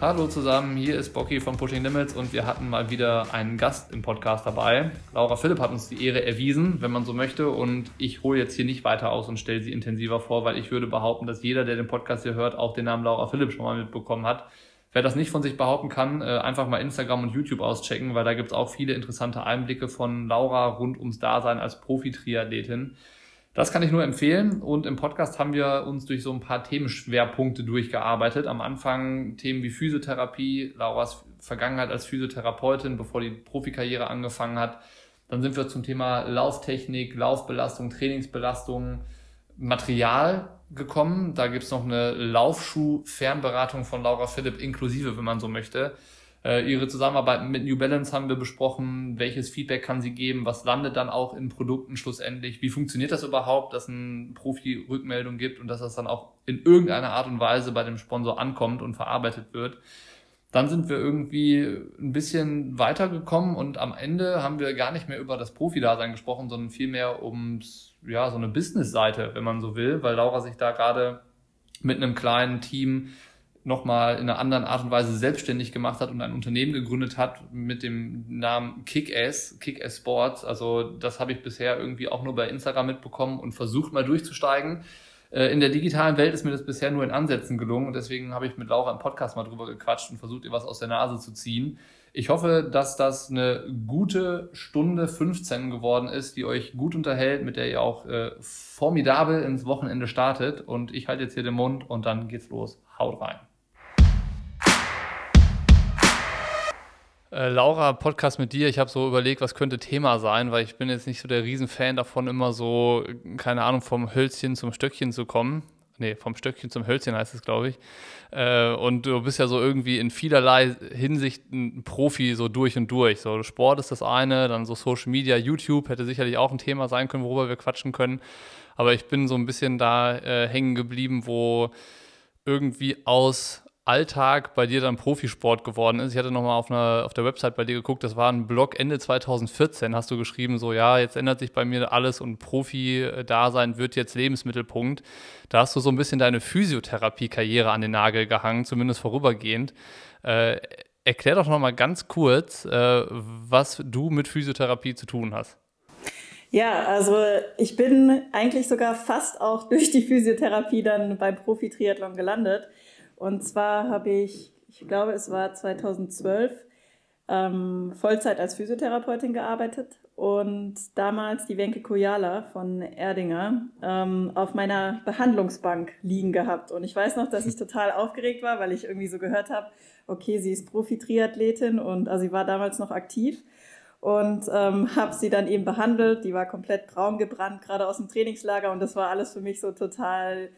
Hallo zusammen, hier ist Bocky von Pushing Limits und wir hatten mal wieder einen Gast im Podcast dabei. Laura Philipp hat uns die Ehre erwiesen, wenn man so möchte, und ich hole jetzt hier nicht weiter aus und stelle sie intensiver vor, weil ich würde behaupten, dass jeder, der den Podcast hier hört, auch den Namen Laura Philipp schon mal mitbekommen hat. Wer das nicht von sich behaupten kann, äh, einfach mal Instagram und YouTube auschecken, weil da gibt es auch viele interessante Einblicke von Laura rund ums Dasein als Profi-Triathletin. Das kann ich nur empfehlen. Und im Podcast haben wir uns durch so ein paar Themenschwerpunkte durchgearbeitet. Am Anfang Themen wie Physiotherapie, Lauras Vergangenheit als Physiotherapeutin, bevor die Profikarriere angefangen hat. Dann sind wir zum Thema Lauftechnik, Laufbelastung, Trainingsbelastung, Material gekommen. Da gibt's noch eine Laufschuh-Fernberatung von Laura Philipp inklusive, wenn man so möchte. Äh, ihre Zusammenarbeit mit New Balance haben wir besprochen. Welches Feedback kann sie geben? Was landet dann auch in Produkten schlussendlich? Wie funktioniert das überhaupt, dass ein Profi Rückmeldung gibt und dass das dann auch in irgendeiner Art und Weise bei dem Sponsor ankommt und verarbeitet wird? Dann sind wir irgendwie ein bisschen weitergekommen und am Ende haben wir gar nicht mehr über das Profi-Dasein gesprochen, sondern vielmehr ums, ja, so eine Business-Seite, wenn man so will, weil Laura sich da gerade mit einem kleinen Team nochmal in einer anderen Art und Weise selbstständig gemacht hat und ein Unternehmen gegründet hat mit dem Namen Kick-Ass, Kick-Ass Sports. Also das habe ich bisher irgendwie auch nur bei Instagram mitbekommen und versucht mal durchzusteigen. Äh, in der digitalen Welt ist mir das bisher nur in Ansätzen gelungen und deswegen habe ich mit Laura im Podcast mal drüber gequatscht und versucht, ihr was aus der Nase zu ziehen. Ich hoffe, dass das eine gute Stunde 15 geworden ist, die euch gut unterhält, mit der ihr auch äh, formidabel ins Wochenende startet. Und ich halte jetzt hier den Mund und dann geht's los. Haut rein. Äh, Laura, Podcast mit dir. Ich habe so überlegt, was könnte Thema sein, weil ich bin jetzt nicht so der Riesenfan davon, immer so, keine Ahnung, vom Hölzchen zum Stöckchen zu kommen. Nee, vom Stöckchen zum Hölzchen heißt es, glaube ich. Äh, und du bist ja so irgendwie in vielerlei Hinsicht ein Profi so durch und durch. So Sport ist das eine, dann so Social Media, YouTube hätte sicherlich auch ein Thema sein können, worüber wir quatschen können. Aber ich bin so ein bisschen da äh, hängen geblieben, wo irgendwie aus Alltag bei dir dann Profisport geworden ist. Ich hatte nochmal auf, auf der Website bei dir geguckt, das war ein Blog Ende 2014, hast du geschrieben, so ja, jetzt ändert sich bei mir alles und Profi-Dasein wird jetzt Lebensmittelpunkt. Da hast du so ein bisschen deine Physiotherapie-Karriere an den Nagel gehangen, zumindest vorübergehend. Äh, erklär doch nochmal ganz kurz, äh, was du mit Physiotherapie zu tun hast. Ja, also ich bin eigentlich sogar fast auch durch die Physiotherapie dann beim Profi-Triathlon gelandet. Und zwar habe ich, ich glaube, es war 2012, ähm, Vollzeit als Physiotherapeutin gearbeitet und damals die Wenke Kojala von Erdinger ähm, auf meiner Behandlungsbank liegen gehabt. Und ich weiß noch, dass ich total aufgeregt war, weil ich irgendwie so gehört habe, okay, sie ist Profi-Triathletin und also sie war damals noch aktiv und ähm, habe sie dann eben behandelt. Die war komplett braun gebrannt, gerade aus dem Trainingslager und das war alles für mich so total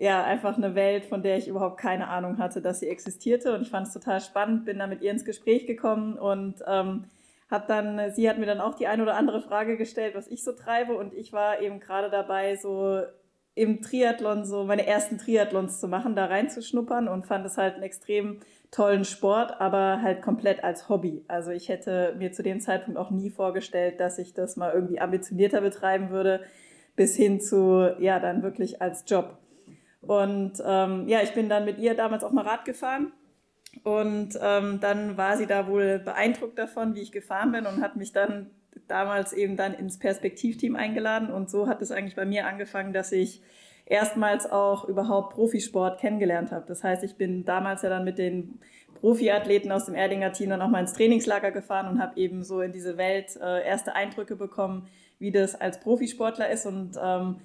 ja, einfach eine Welt, von der ich überhaupt keine Ahnung hatte, dass sie existierte. Und ich fand es total spannend, bin da mit ihr ins Gespräch gekommen und ähm, habe dann, sie hat mir dann auch die eine oder andere Frage gestellt, was ich so treibe. Und ich war eben gerade dabei, so im Triathlon, so meine ersten Triathlons zu machen, da reinzuschnuppern und fand es halt einen extrem tollen Sport, aber halt komplett als Hobby. Also ich hätte mir zu dem Zeitpunkt auch nie vorgestellt, dass ich das mal irgendwie ambitionierter betreiben würde, bis hin zu, ja, dann wirklich als Job. Und ähm, ja, ich bin dann mit ihr damals auch mal Rad gefahren. Und ähm, dann war sie da wohl beeindruckt davon, wie ich gefahren bin und hat mich dann damals eben dann ins Perspektivteam eingeladen. Und so hat es eigentlich bei mir angefangen, dass ich erstmals auch überhaupt Profisport kennengelernt habe. Das heißt, ich bin damals ja dann mit den Profiathleten aus dem Erdinger Team dann auch mal ins Trainingslager gefahren und habe eben so in diese Welt äh, erste Eindrücke bekommen, wie das als Profisportler ist und ähm,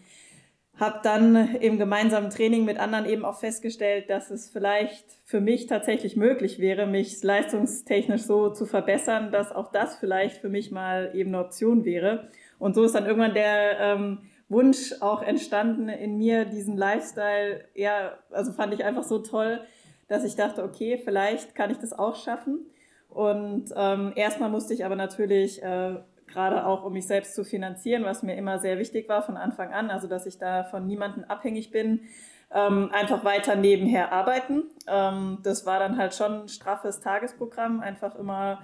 habe dann im gemeinsamen Training mit anderen eben auch festgestellt, dass es vielleicht für mich tatsächlich möglich wäre, mich leistungstechnisch so zu verbessern, dass auch das vielleicht für mich mal eben eine Option wäre. Und so ist dann irgendwann der ähm, Wunsch auch entstanden in mir, diesen Lifestyle, ja, also fand ich einfach so toll, dass ich dachte, okay, vielleicht kann ich das auch schaffen. Und ähm, erstmal musste ich aber natürlich äh, gerade auch um mich selbst zu finanzieren, was mir immer sehr wichtig war von Anfang an, also dass ich da von niemandem abhängig bin, ähm, einfach weiter nebenher arbeiten. Ähm, das war dann halt schon ein straffes Tagesprogramm, einfach immer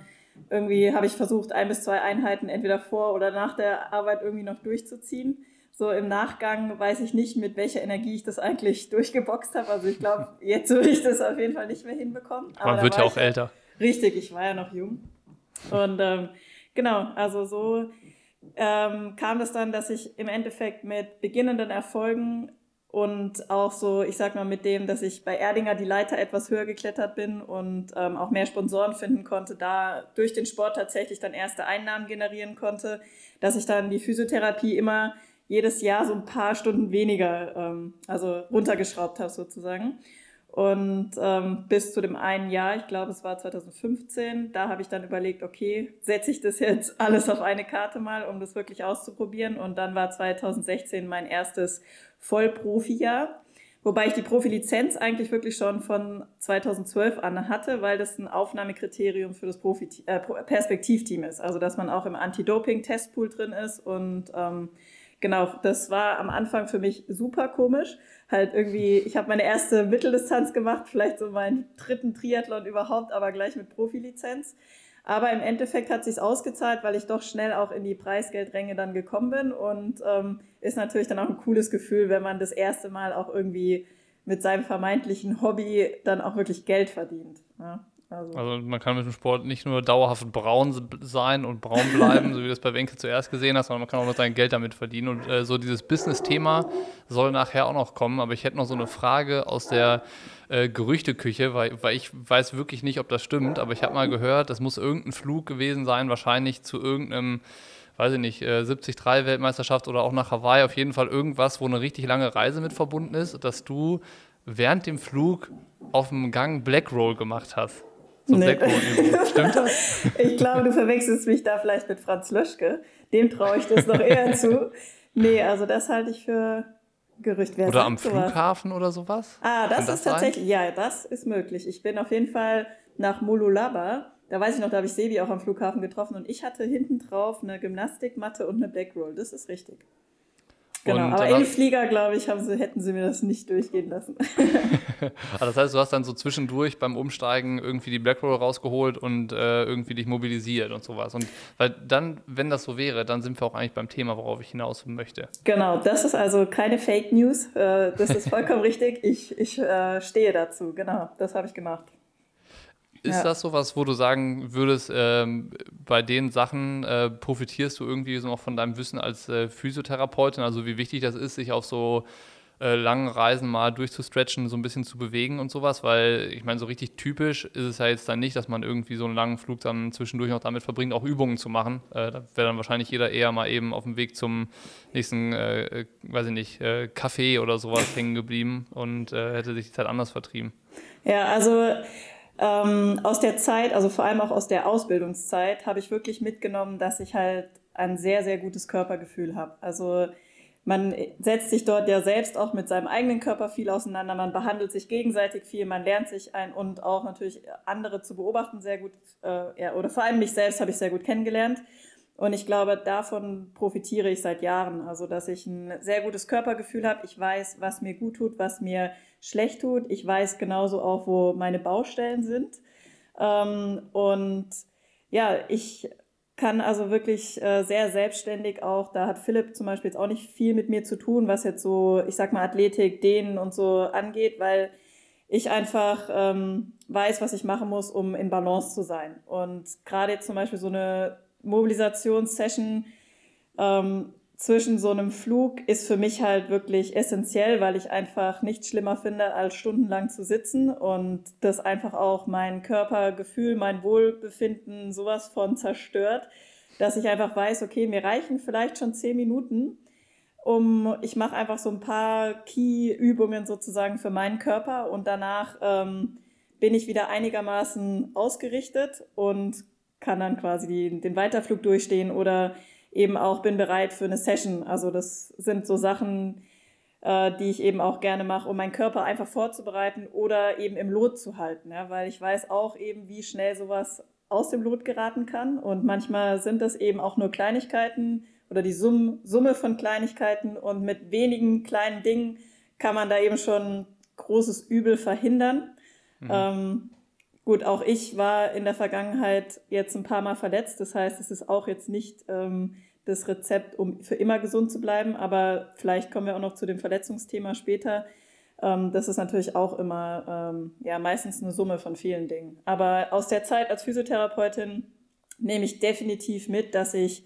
irgendwie habe ich versucht, ein bis zwei Einheiten entweder vor oder nach der Arbeit irgendwie noch durchzuziehen, so im Nachgang weiß ich nicht, mit welcher Energie ich das eigentlich durchgeboxt habe. Also ich glaube, jetzt würde ich das auf jeden Fall nicht mehr hinbekommen. Aber Man wird ja auch älter. Richtig, ich war ja noch jung. Und ähm, genau, also so ähm, kam das dann, dass ich im Endeffekt mit beginnenden Erfolgen und auch so, ich sag mal, mit dem, dass ich bei Erdinger die Leiter etwas höher geklettert bin und ähm, auch mehr Sponsoren finden konnte, da durch den Sport tatsächlich dann erste Einnahmen generieren konnte, dass ich dann die Physiotherapie immer jedes Jahr so ein paar Stunden weniger, ähm, also runtergeschraubt habe sozusagen. Und ähm, bis zu dem einen Jahr, ich glaube, es war 2015, da habe ich dann überlegt, okay, setze ich das jetzt alles auf eine Karte mal, um das wirklich auszuprobieren. Und dann war 2016 mein erstes Vollprofi-Jahr. Wobei ich die Profilizenz eigentlich wirklich schon von 2012 an hatte, weil das ein Aufnahmekriterium für das Profi äh, Perspektivteam ist. Also dass man auch im Anti-Doping-Testpool drin ist. Und ähm, genau, das war am Anfang für mich super komisch halt irgendwie, ich habe meine erste Mitteldistanz gemacht, vielleicht so meinen dritten Triathlon überhaupt, aber gleich mit Profilizenz. Aber im Endeffekt hat sich ausgezahlt, weil ich doch schnell auch in die Preisgeldränge dann gekommen bin und ähm, ist natürlich dann auch ein cooles Gefühl, wenn man das erste Mal auch irgendwie mit seinem vermeintlichen Hobby dann auch wirklich Geld verdient. Ja. Also. also. man kann mit dem Sport nicht nur dauerhaft braun sein und braun bleiben, so wie du das bei Wenke zuerst gesehen hast, sondern man kann auch noch sein Geld damit verdienen. Und äh, so dieses Business-Thema soll nachher auch noch kommen. Aber ich hätte noch so eine Frage aus der äh, Gerüchteküche, weil, weil ich weiß wirklich nicht, ob das stimmt. Aber ich habe mal gehört, das muss irgendein Flug gewesen sein, wahrscheinlich zu irgendeinem weiß ich nicht, 73-Weltmeisterschaft oder auch nach Hawaii, auf jeden Fall irgendwas, wo eine richtig lange Reise mit verbunden ist, dass du während dem Flug auf dem Gang Black Roll gemacht hast. So nee. Stimmt das? ich glaube, du verwechselst mich da vielleicht mit Franz Löschke. Dem traue ich das noch eher zu. Nee, also das halte ich für Gerücht. Wer oder am sowas? Flughafen oder sowas? Ah, das, das ist tatsächlich, sein? ja, das ist möglich. Ich bin auf jeden Fall nach Molulaba. Da weiß ich noch, da habe ich Sevi auch am Flughafen getroffen und ich hatte hinten drauf eine Gymnastikmatte und eine Backroll. Das ist richtig. Genau, und aber im Flieger, glaube ich, haben sie, hätten sie mir das nicht durchgehen lassen. also das heißt, du hast dann so zwischendurch beim Umsteigen irgendwie die Blackroll rausgeholt und äh, irgendwie dich mobilisiert und sowas. Und weil dann, wenn das so wäre, dann sind wir auch eigentlich beim Thema, worauf ich hinaus möchte. Genau, das ist also keine Fake News. Äh, das ist vollkommen richtig. Ich, ich äh, stehe dazu. Genau, das habe ich gemacht. Ist ja. das so was, wo du sagen würdest, ähm, bei den Sachen äh, profitierst du irgendwie so noch von deinem Wissen als äh, Physiotherapeutin? Also wie wichtig das ist, sich auf so äh, langen Reisen mal durchzustretchen, so ein bisschen zu bewegen und sowas? Weil ich meine, so richtig typisch ist es ja jetzt dann nicht, dass man irgendwie so einen langen Flug dann zwischendurch noch damit verbringt, auch Übungen zu machen. Äh, da wäre dann wahrscheinlich jeder eher mal eben auf dem Weg zum nächsten, äh, äh, weiß ich nicht, Café oder sowas hängen geblieben und hätte sich die Zeit anders vertrieben. Ja, also ähm, aus der Zeit, also vor allem auch aus der Ausbildungszeit, habe ich wirklich mitgenommen, dass ich halt ein sehr, sehr gutes Körpergefühl habe. Also man setzt sich dort ja selbst auch mit seinem eigenen Körper viel auseinander, man behandelt sich gegenseitig viel, man lernt sich ein und auch natürlich andere zu beobachten sehr gut, äh, ja, oder vor allem mich selbst habe ich sehr gut kennengelernt. Und ich glaube, davon profitiere ich seit Jahren. Also, dass ich ein sehr gutes Körpergefühl habe. Ich weiß, was mir gut tut, was mir schlecht tut. Ich weiß genauso auch, wo meine Baustellen sind. Ähm, und ja, ich kann also wirklich äh, sehr selbstständig auch, da hat Philipp zum Beispiel jetzt auch nicht viel mit mir zu tun, was jetzt so, ich sag mal, Athletik, Dehnen und so angeht, weil ich einfach ähm, weiß, was ich machen muss, um in Balance zu sein. Und gerade jetzt zum Beispiel so eine Mobilisationssession ähm, zwischen so einem Flug ist für mich halt wirklich essentiell, weil ich einfach nichts schlimmer finde, als stundenlang zu sitzen und das einfach auch mein Körpergefühl, mein Wohlbefinden sowas von zerstört, dass ich einfach weiß, okay, mir reichen vielleicht schon zehn Minuten, um ich mache einfach so ein paar Key-Übungen sozusagen für meinen Körper und danach ähm, bin ich wieder einigermaßen ausgerichtet und kann dann quasi den Weiterflug durchstehen oder eben auch bin bereit für eine Session. Also das sind so Sachen, äh, die ich eben auch gerne mache, um meinen Körper einfach vorzubereiten oder eben im Lot zu halten, ja? weil ich weiß auch eben, wie schnell sowas aus dem Lot geraten kann. Und manchmal sind das eben auch nur Kleinigkeiten oder die Summe, Summe von Kleinigkeiten und mit wenigen kleinen Dingen kann man da eben schon großes Übel verhindern. Mhm. Ähm, Gut, auch ich war in der Vergangenheit jetzt ein paar Mal verletzt. Das heißt, es ist auch jetzt nicht ähm, das Rezept, um für immer gesund zu bleiben. Aber vielleicht kommen wir auch noch zu dem Verletzungsthema später. Ähm, das ist natürlich auch immer ähm, ja, meistens eine Summe von vielen Dingen. Aber aus der Zeit als Physiotherapeutin nehme ich definitiv mit, dass ich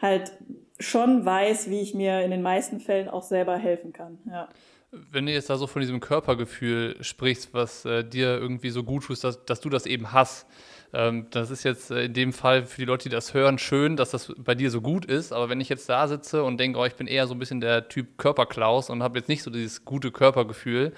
halt schon weiß, wie ich mir in den meisten Fällen auch selber helfen kann. Ja. Wenn du jetzt da so von diesem Körpergefühl sprichst, was äh, dir irgendwie so gut tut, dass, dass du das eben hast, ähm, das ist jetzt äh, in dem Fall für die Leute, die das hören, schön, dass das bei dir so gut ist. Aber wenn ich jetzt da sitze und denke, oh, ich bin eher so ein bisschen der Typ Körperklaus und habe jetzt nicht so dieses gute Körpergefühl,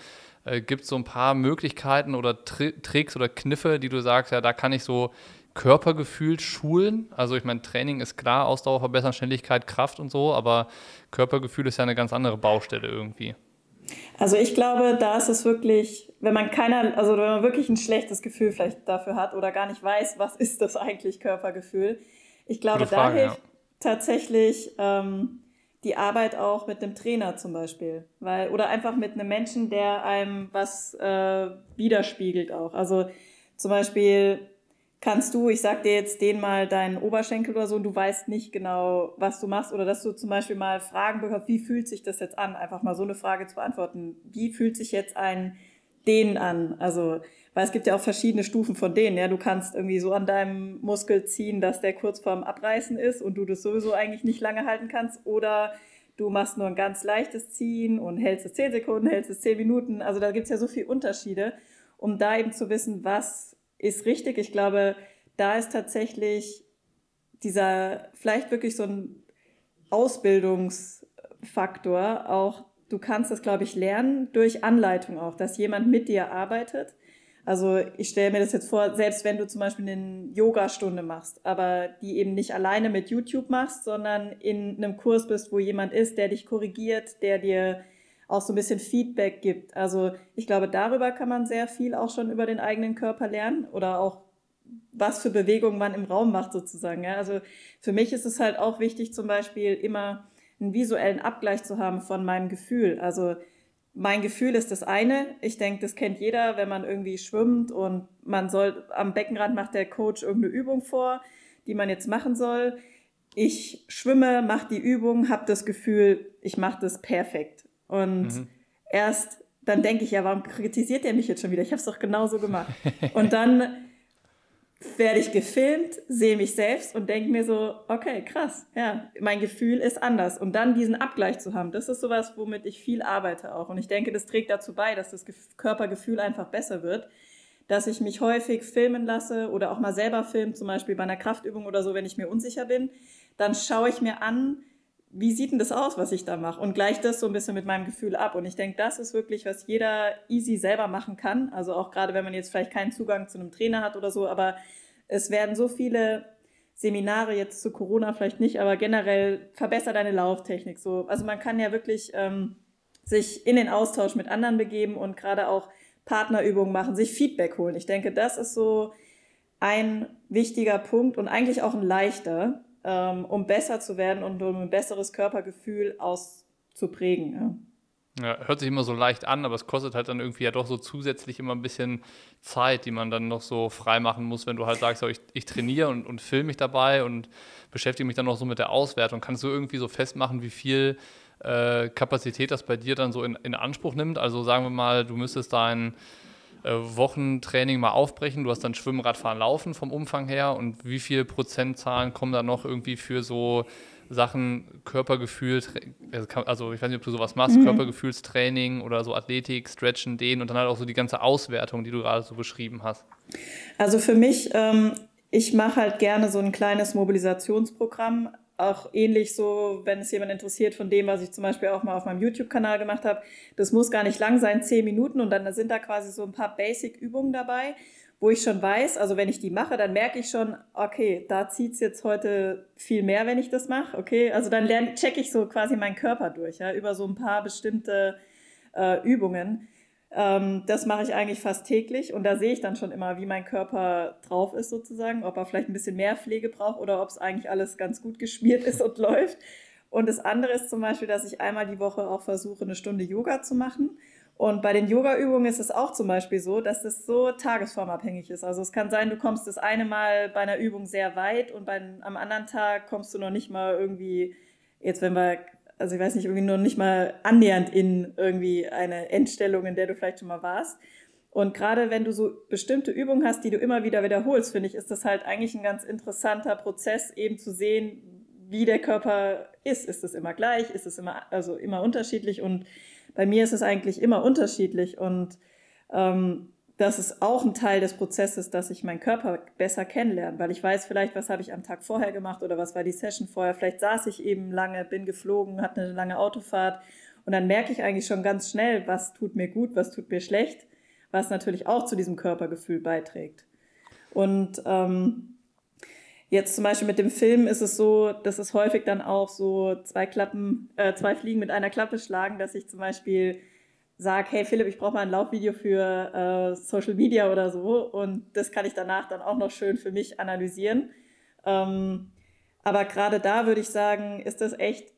äh, gibt es so ein paar Möglichkeiten oder Tri Tricks oder Kniffe, die du sagst, ja, da kann ich so Körpergefühl schulen. Also ich meine, Training ist klar, Ausdauer verbessern, Schnelligkeit, Kraft und so, aber Körpergefühl ist ja eine ganz andere Baustelle irgendwie. Also ich glaube, da ist es wirklich, wenn man keiner, also wenn man wirklich ein schlechtes Gefühl vielleicht dafür hat oder gar nicht weiß, was ist das eigentlich Körpergefühl. Ich glaube, Frage, da hilft ja. tatsächlich ähm, die Arbeit auch mit einem Trainer zum Beispiel, weil oder einfach mit einem Menschen, der einem was äh, widerspiegelt auch. Also zum Beispiel kannst du, ich sag dir jetzt den mal deinen Oberschenkel oder so und du weißt nicht genau, was du machst oder dass du zum Beispiel mal Fragen bekommst, wie fühlt sich das jetzt an? Einfach mal so eine Frage zu beantworten. Wie fühlt sich jetzt ein Dehnen an? Also, weil es gibt ja auch verschiedene Stufen von denen. Ja, du kannst irgendwie so an deinem Muskel ziehen, dass der kurz vorm Abreißen ist und du das sowieso eigentlich nicht lange halten kannst oder du machst nur ein ganz leichtes Ziehen und hältst es 10 Sekunden, hältst es 10 Minuten. Also da gibt es ja so viele Unterschiede, um da eben zu wissen, was ist richtig. Ich glaube, da ist tatsächlich dieser vielleicht wirklich so ein Ausbildungsfaktor auch. Du kannst das, glaube ich, lernen durch Anleitung auch, dass jemand mit dir arbeitet. Also ich stelle mir das jetzt vor, selbst wenn du zum Beispiel eine Yoga-Stunde machst, aber die eben nicht alleine mit YouTube machst, sondern in einem Kurs bist, wo jemand ist, der dich korrigiert, der dir auch so ein bisschen Feedback gibt. Also ich glaube, darüber kann man sehr viel auch schon über den eigenen Körper lernen oder auch was für Bewegungen man im Raum macht sozusagen. Ja? Also für mich ist es halt auch wichtig, zum Beispiel immer einen visuellen Abgleich zu haben von meinem Gefühl. Also mein Gefühl ist das eine. Ich denke, das kennt jeder, wenn man irgendwie schwimmt und man soll am Beckenrand macht der Coach irgendeine Übung vor, die man jetzt machen soll. Ich schwimme, mache die Übung, habe das Gefühl, ich mache das perfekt. Und mhm. erst dann denke ich, ja, warum kritisiert er mich jetzt schon wieder? Ich habe es doch genauso gemacht. Und dann werde ich gefilmt, sehe mich selbst und denke mir so, okay, krass, ja, mein Gefühl ist anders. Und dann diesen Abgleich zu haben, das ist sowas, womit ich viel arbeite auch. Und ich denke, das trägt dazu bei, dass das Körpergefühl einfach besser wird, dass ich mich häufig filmen lasse oder auch mal selber filmen, zum Beispiel bei einer Kraftübung oder so, wenn ich mir unsicher bin. Dann schaue ich mir an, wie sieht denn das aus, was ich da mache? Und gleich das so ein bisschen mit meinem Gefühl ab. Und ich denke, das ist wirklich, was jeder easy selber machen kann. Also auch gerade, wenn man jetzt vielleicht keinen Zugang zu einem Trainer hat oder so. Aber es werden so viele Seminare jetzt zu Corona vielleicht nicht, aber generell verbessere deine Lauftechnik. So, also man kann ja wirklich ähm, sich in den Austausch mit anderen begeben und gerade auch Partnerübungen machen, sich Feedback holen. Ich denke, das ist so ein wichtiger Punkt und eigentlich auch ein leichter, ähm, um besser zu werden und um ein besseres Körpergefühl auszuprägen. Ja. Ja, hört sich immer so leicht an, aber es kostet halt dann irgendwie ja doch so zusätzlich immer ein bisschen Zeit, die man dann noch so frei machen muss, wenn du halt sagst, ich, ich trainiere und, und filme mich dabei und beschäftige mich dann noch so mit der Auswertung. Kannst du irgendwie so festmachen, wie viel äh, Kapazität das bei dir dann so in, in Anspruch nimmt? Also sagen wir mal, du müsstest dein Wochentraining mal aufbrechen. Du hast dann Schwimmen, Radfahren, Laufen vom Umfang her. Und wie viele Prozentzahlen kommen da noch irgendwie für so Sachen Körpergefühl, also ich weiß nicht, ob du sowas machst, mhm. Körpergefühlstraining oder so Athletik, Stretchen, Dehnen und dann halt auch so die ganze Auswertung, die du gerade so beschrieben hast. Also für mich, ähm, ich mache halt gerne so ein kleines Mobilisationsprogramm auch ähnlich so, wenn es jemand interessiert von dem, was ich zum Beispiel auch mal auf meinem YouTube-Kanal gemacht habe. Das muss gar nicht lang sein, zehn Minuten und dann sind da quasi so ein paar Basic-Übungen dabei, wo ich schon weiß, also wenn ich die mache, dann merke ich schon, okay, da zieht es jetzt heute viel mehr, wenn ich das mache. Okay, also dann lerne, checke ich so quasi meinen Körper durch, ja, über so ein paar bestimmte äh, Übungen. Ähm, das mache ich eigentlich fast täglich und da sehe ich dann schon immer, wie mein Körper drauf ist sozusagen, ob er vielleicht ein bisschen mehr Pflege braucht oder ob es eigentlich alles ganz gut geschmiert ist und läuft. Und das andere ist zum Beispiel, dass ich einmal die Woche auch versuche, eine Stunde Yoga zu machen. Und bei den Yoga-Übungen ist es auch zum Beispiel so, dass es so tagesformabhängig ist. Also es kann sein, du kommst das eine Mal bei einer Übung sehr weit und beim, am anderen Tag kommst du noch nicht mal irgendwie, jetzt wenn wir, also ich weiß nicht, irgendwie noch nicht mal annähernd in irgendwie eine Endstellung, in der du vielleicht schon mal warst. Und gerade wenn du so bestimmte Übungen hast, die du immer wieder wiederholst, finde ich, ist das halt eigentlich ein ganz interessanter Prozess, eben zu sehen, wie der Körper ist. Ist es immer gleich? Ist es immer, also immer unterschiedlich? Und bei mir ist es eigentlich immer unterschiedlich und ähm, das ist auch ein Teil des Prozesses, dass ich meinen Körper besser kennenlerne, weil ich weiß vielleicht, was habe ich am Tag vorher gemacht oder was war die Session vorher. Vielleicht saß ich eben lange, bin geflogen, hatte eine lange Autofahrt und dann merke ich eigentlich schon ganz schnell, was tut mir gut, was tut mir schlecht, was natürlich auch zu diesem Körpergefühl beiträgt. Und ähm, Jetzt zum Beispiel mit dem Film ist es so, dass es häufig dann auch so zwei Klappen, äh, zwei Fliegen mit einer Klappe schlagen, dass ich zum Beispiel sage, hey Philipp, ich brauche mal ein Laufvideo für äh, Social Media oder so und das kann ich danach dann auch noch schön für mich analysieren. Ähm, aber gerade da würde ich sagen, ist das echt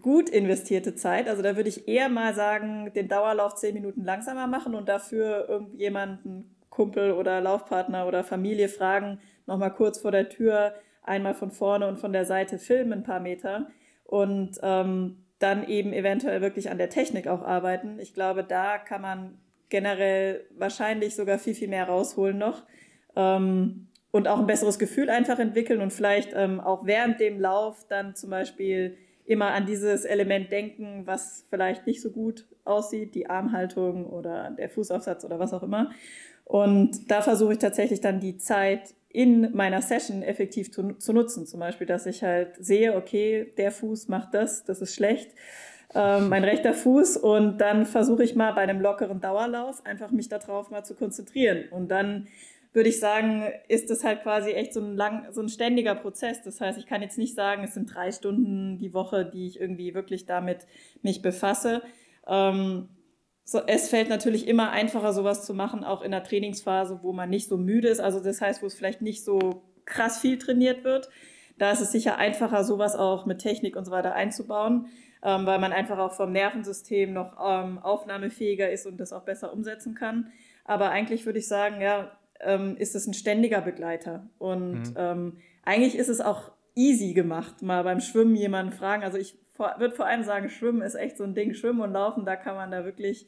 gut investierte Zeit. Also da würde ich eher mal sagen, den Dauerlauf zehn Minuten langsamer machen und dafür irgendjemanden, Kumpel oder Laufpartner oder Familie fragen, nochmal kurz vor der Tür einmal von vorne und von der Seite filmen ein paar Meter und ähm, dann eben eventuell wirklich an der Technik auch arbeiten. Ich glaube, da kann man generell wahrscheinlich sogar viel, viel mehr rausholen noch ähm, und auch ein besseres Gefühl einfach entwickeln und vielleicht ähm, auch während dem Lauf dann zum Beispiel immer an dieses Element denken, was vielleicht nicht so gut aussieht, die Armhaltung oder der Fußaufsatz oder was auch immer. Und da versuche ich tatsächlich dann die Zeit in meiner Session effektiv zu, zu, nutzen. Zum Beispiel, dass ich halt sehe, okay, der Fuß macht das, das ist schlecht, ähm, mein rechter Fuß. Und dann versuche ich mal bei einem lockeren Dauerlauf einfach mich darauf mal zu konzentrieren. Und dann würde ich sagen, ist das halt quasi echt so ein lang, so ein ständiger Prozess. Das heißt, ich kann jetzt nicht sagen, es sind drei Stunden die Woche, die ich irgendwie wirklich damit mich befasse. Ähm, so, es fällt natürlich immer einfacher, sowas zu machen, auch in der Trainingsphase, wo man nicht so müde ist. Also das heißt, wo es vielleicht nicht so krass viel trainiert wird. Da ist es sicher einfacher, sowas auch mit Technik und so weiter einzubauen, ähm, weil man einfach auch vom Nervensystem noch ähm, aufnahmefähiger ist und das auch besser umsetzen kann. Aber eigentlich würde ich sagen, ja, ähm, ist es ein ständiger Begleiter. Und mhm. Ähm, eigentlich ist es auch easy gemacht, mal beim Schwimmen jemanden fragen. Also ich würde vor allem sagen, Schwimmen ist echt so ein Ding. Schwimmen und Laufen, da kann man da wirklich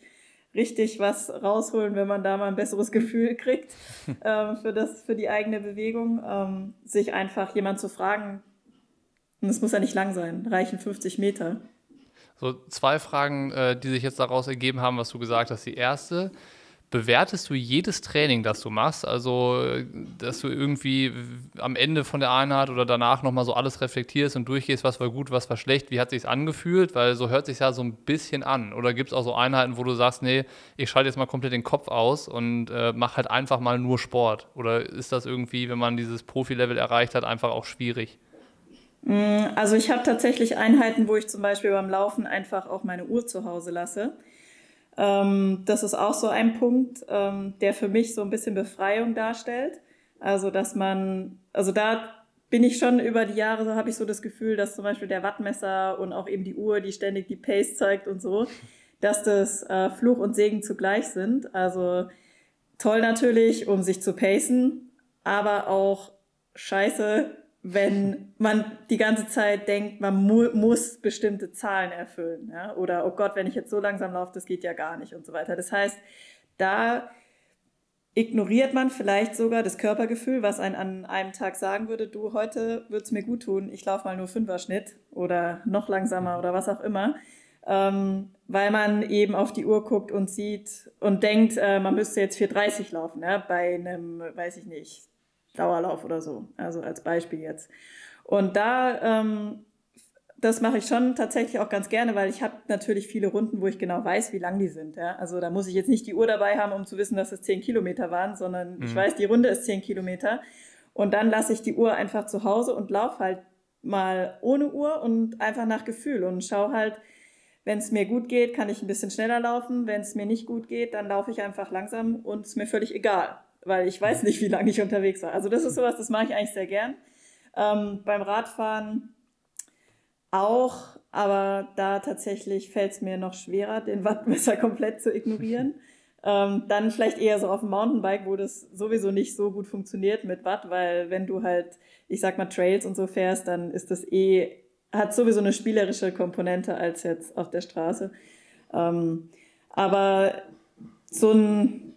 richtig was rausholen, wenn man da mal ein besseres Gefühl kriegt ähm, für, das, für die eigene Bewegung. Ähm, sich einfach jemand zu fragen, und es muss ja nicht lang sein, reichen 50 Meter. So zwei Fragen, äh, die sich jetzt daraus ergeben haben, was du gesagt hast. Die erste, bewertest du jedes Training, das du machst? Also, dass du irgendwie am Ende von der Einheit oder danach nochmal so alles reflektierst und durchgehst, was war gut, was war schlecht, wie hat sich angefühlt? Weil so hört sich ja so ein bisschen an. Oder gibt es auch so Einheiten, wo du sagst, nee, ich schalte jetzt mal komplett den Kopf aus und äh, mach halt einfach mal nur Sport? Oder ist das irgendwie, wenn man dieses Profi-Level erreicht hat, einfach auch schwierig? Mm, also ich habe tatsächlich Einheiten, wo ich zum Beispiel beim Laufen einfach auch meine Uhr zu Hause lasse. Ähm, das ist auch so ein Punkt, ähm, der für mich so ein bisschen Befreiung darstellt. Also, dass man, also da bin ich schon über die Jahre, so habe ich so das Gefühl, dass zum Beispiel der Wattmesser und auch eben die Uhr, die ständig die Pace zeigt und so, dass das äh, Fluch und Segen zugleich sind. Also toll natürlich, um sich zu pacen, aber auch scheiße, wenn man die ganze Zeit denkt, man mu muss bestimmte Zahlen erfüllen. Ja? Oder, oh Gott, wenn ich jetzt so langsam laufe, das geht ja gar nicht und so weiter. Das heißt, da ignoriert man vielleicht sogar das Körpergefühl, was einen an einem Tag sagen würde, du, heute wird es mir gut tun, ich laufe mal nur Fünfer-Schnitt oder noch langsamer oder was auch immer. Ähm, weil man eben auf die Uhr guckt und sieht und denkt, äh, man müsste jetzt 4,30 laufen, ja? bei einem, weiß ich nicht, Dauerlauf oder so. Also als Beispiel jetzt. Und da, ähm, das mache ich schon tatsächlich auch ganz gerne, weil ich habe natürlich viele Runden, wo ich genau weiß, wie lang die sind. Ja? Also da muss ich jetzt nicht die Uhr dabei haben, um zu wissen, dass es zehn Kilometer waren, sondern mhm. ich weiß, die Runde ist zehn Kilometer. Und dann lasse ich die Uhr einfach zu Hause und laufe halt mal ohne Uhr und einfach nach Gefühl und schaue halt, wenn es mir gut geht, kann ich ein bisschen schneller laufen. Wenn es mir nicht gut geht, dann laufe ich einfach langsam und es ist mir völlig egal weil ich weiß nicht, wie lange ich unterwegs war. Also das ist sowas, das mache ich eigentlich sehr gern. Ähm, beim Radfahren auch, aber da tatsächlich fällt es mir noch schwerer, den Wattmesser komplett zu ignorieren. Ähm, dann vielleicht eher so auf dem Mountainbike, wo das sowieso nicht so gut funktioniert mit Watt, weil wenn du halt, ich sag mal, Trails und so fährst, dann ist das eh, hat sowieso eine spielerische Komponente als jetzt auf der Straße. Ähm, aber so ein,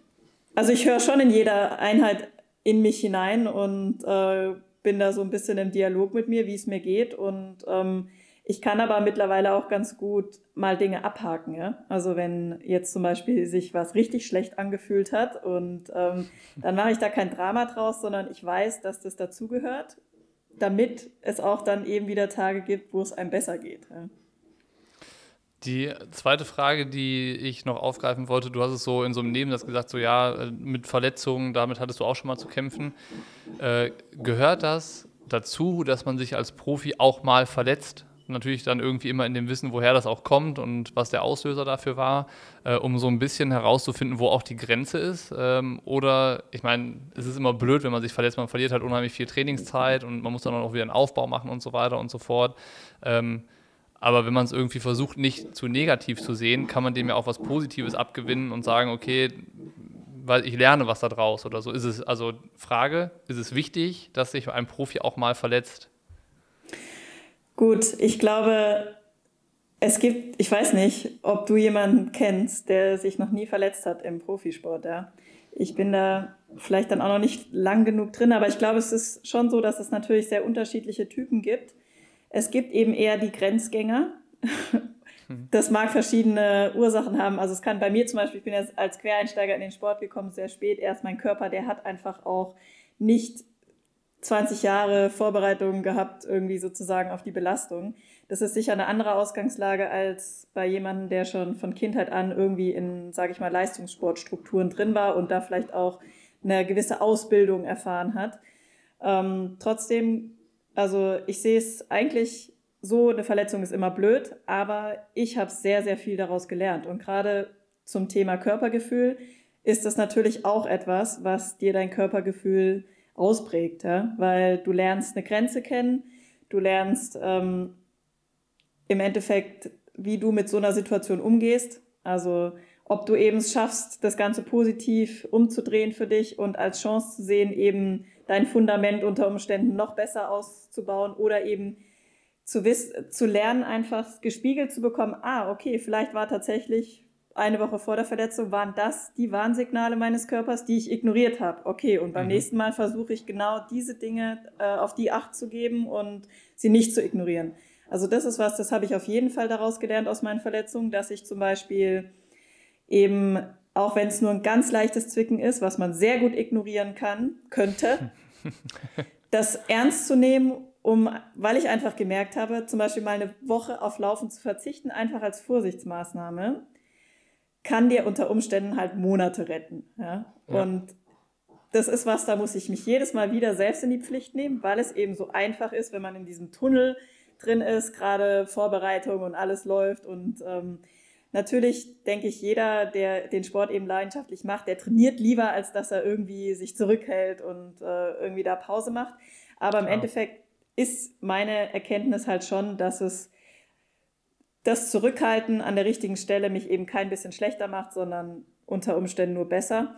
also ich höre schon in jeder Einheit in mich hinein und äh, bin da so ein bisschen im Dialog mit mir, wie es mir geht und ähm, ich kann aber mittlerweile auch ganz gut mal Dinge abhaken. Ja? Also wenn jetzt zum Beispiel sich was richtig schlecht angefühlt hat und ähm, dann mache ich da kein Drama draus, sondern ich weiß, dass das dazugehört, damit es auch dann eben wieder Tage gibt, wo es einem besser geht. Ja? Die zweite Frage, die ich noch aufgreifen wollte, du hast es so in so einem Nebensatz gesagt, so ja, mit Verletzungen, damit hattest du auch schon mal zu kämpfen. Äh, gehört das dazu, dass man sich als Profi auch mal verletzt? natürlich dann irgendwie immer in dem Wissen, woher das auch kommt und was der Auslöser dafür war, äh, um so ein bisschen herauszufinden, wo auch die Grenze ist. Ähm, oder ich meine, es ist immer blöd, wenn man sich verletzt, man verliert halt unheimlich viel Trainingszeit und man muss dann auch wieder einen Aufbau machen und so weiter und so fort. Ähm, aber wenn man es irgendwie versucht, nicht zu negativ zu sehen, kann man dem ja auch was Positives abgewinnen und sagen, okay, weil ich lerne was da draus oder so. Ist es, also Frage, ist es wichtig, dass sich ein Profi auch mal verletzt? Gut, ich glaube, es gibt, ich weiß nicht, ob du jemanden kennst, der sich noch nie verletzt hat im Profisport. Ja. Ich bin da vielleicht dann auch noch nicht lang genug drin, aber ich glaube, es ist schon so, dass es natürlich sehr unterschiedliche Typen gibt. Es gibt eben eher die Grenzgänger. Das mag verschiedene Ursachen haben. Also es kann bei mir zum Beispiel, ich bin jetzt als Quereinsteiger in den Sport gekommen, sehr spät erst. Mein Körper, der hat einfach auch nicht 20 Jahre Vorbereitung gehabt, irgendwie sozusagen auf die Belastung. Das ist sicher eine andere Ausgangslage als bei jemandem, der schon von Kindheit an irgendwie in, sage ich mal, Leistungssportstrukturen drin war und da vielleicht auch eine gewisse Ausbildung erfahren hat. Ähm, trotzdem, also ich sehe es eigentlich so, eine Verletzung ist immer blöd, aber ich habe sehr, sehr viel daraus gelernt. Und gerade zum Thema Körpergefühl ist das natürlich auch etwas, was dir dein Körpergefühl ausprägt, ja? weil du lernst eine Grenze kennen, du lernst ähm, im Endeffekt, wie du mit so einer Situation umgehst, also ob du eben es schaffst, das Ganze positiv umzudrehen für dich und als Chance zu sehen, eben dein Fundament unter Umständen noch besser auszubauen oder eben zu, wiss zu lernen, einfach gespiegelt zu bekommen, ah, okay, vielleicht war tatsächlich eine Woche vor der Verletzung waren das die Warnsignale meines Körpers, die ich ignoriert habe. Okay, und beim mhm. nächsten Mal versuche ich genau diese Dinge äh, auf die Acht zu geben und sie nicht zu ignorieren. Also das ist was, das habe ich auf jeden Fall daraus gelernt aus meinen Verletzungen, dass ich zum Beispiel eben, auch wenn es nur ein ganz leichtes Zwicken ist, was man sehr gut ignorieren kann, könnte, das ernst zu nehmen, um, weil ich einfach gemerkt habe, zum Beispiel mal eine Woche auf Laufen zu verzichten, einfach als Vorsichtsmaßnahme kann dir unter Umständen halt Monate retten. Ja? ja? Und das ist was, da muss ich mich jedes Mal wieder selbst in die Pflicht nehmen, weil es eben so einfach ist, wenn man in diesem Tunnel drin ist, gerade Vorbereitung und alles läuft. Und ähm, natürlich denke ich, jeder, der den Sport eben leidenschaftlich macht, der trainiert lieber, als dass er irgendwie sich zurückhält und äh, irgendwie da Pause macht. Aber im ja. Endeffekt ist meine Erkenntnis halt schon, dass es das Zurückhalten an der richtigen Stelle mich eben kein bisschen schlechter macht, sondern unter Umständen nur besser.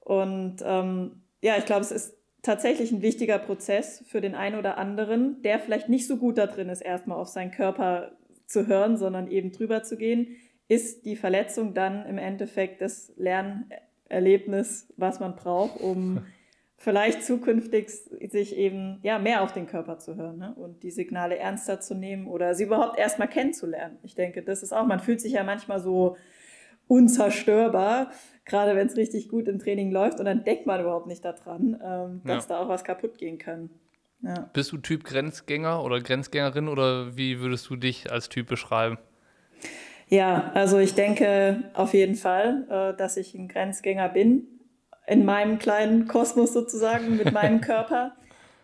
Und ähm, ja, ich glaube, es ist tatsächlich ein wichtiger Prozess für den einen oder anderen, der vielleicht nicht so gut da drin ist, erstmal auf seinen Körper zu hören, sondern eben drüber zu gehen, ist die Verletzung dann im Endeffekt das Lernerlebnis, was man braucht, um vielleicht zukünftig sich eben ja mehr auf den Körper zu hören ne? und die Signale ernster zu nehmen oder sie überhaupt erstmal kennenzulernen. Ich denke, das ist auch, man fühlt sich ja manchmal so unzerstörbar, gerade wenn es richtig gut im Training läuft und dann denkt man überhaupt nicht daran, ähm, dass ja. da auch was kaputt gehen kann. Ja. Bist du Typ Grenzgänger oder Grenzgängerin oder wie würdest du dich als Typ beschreiben? Ja, also ich denke auf jeden Fall, äh, dass ich ein Grenzgänger bin in meinem kleinen Kosmos sozusagen mit meinem Körper.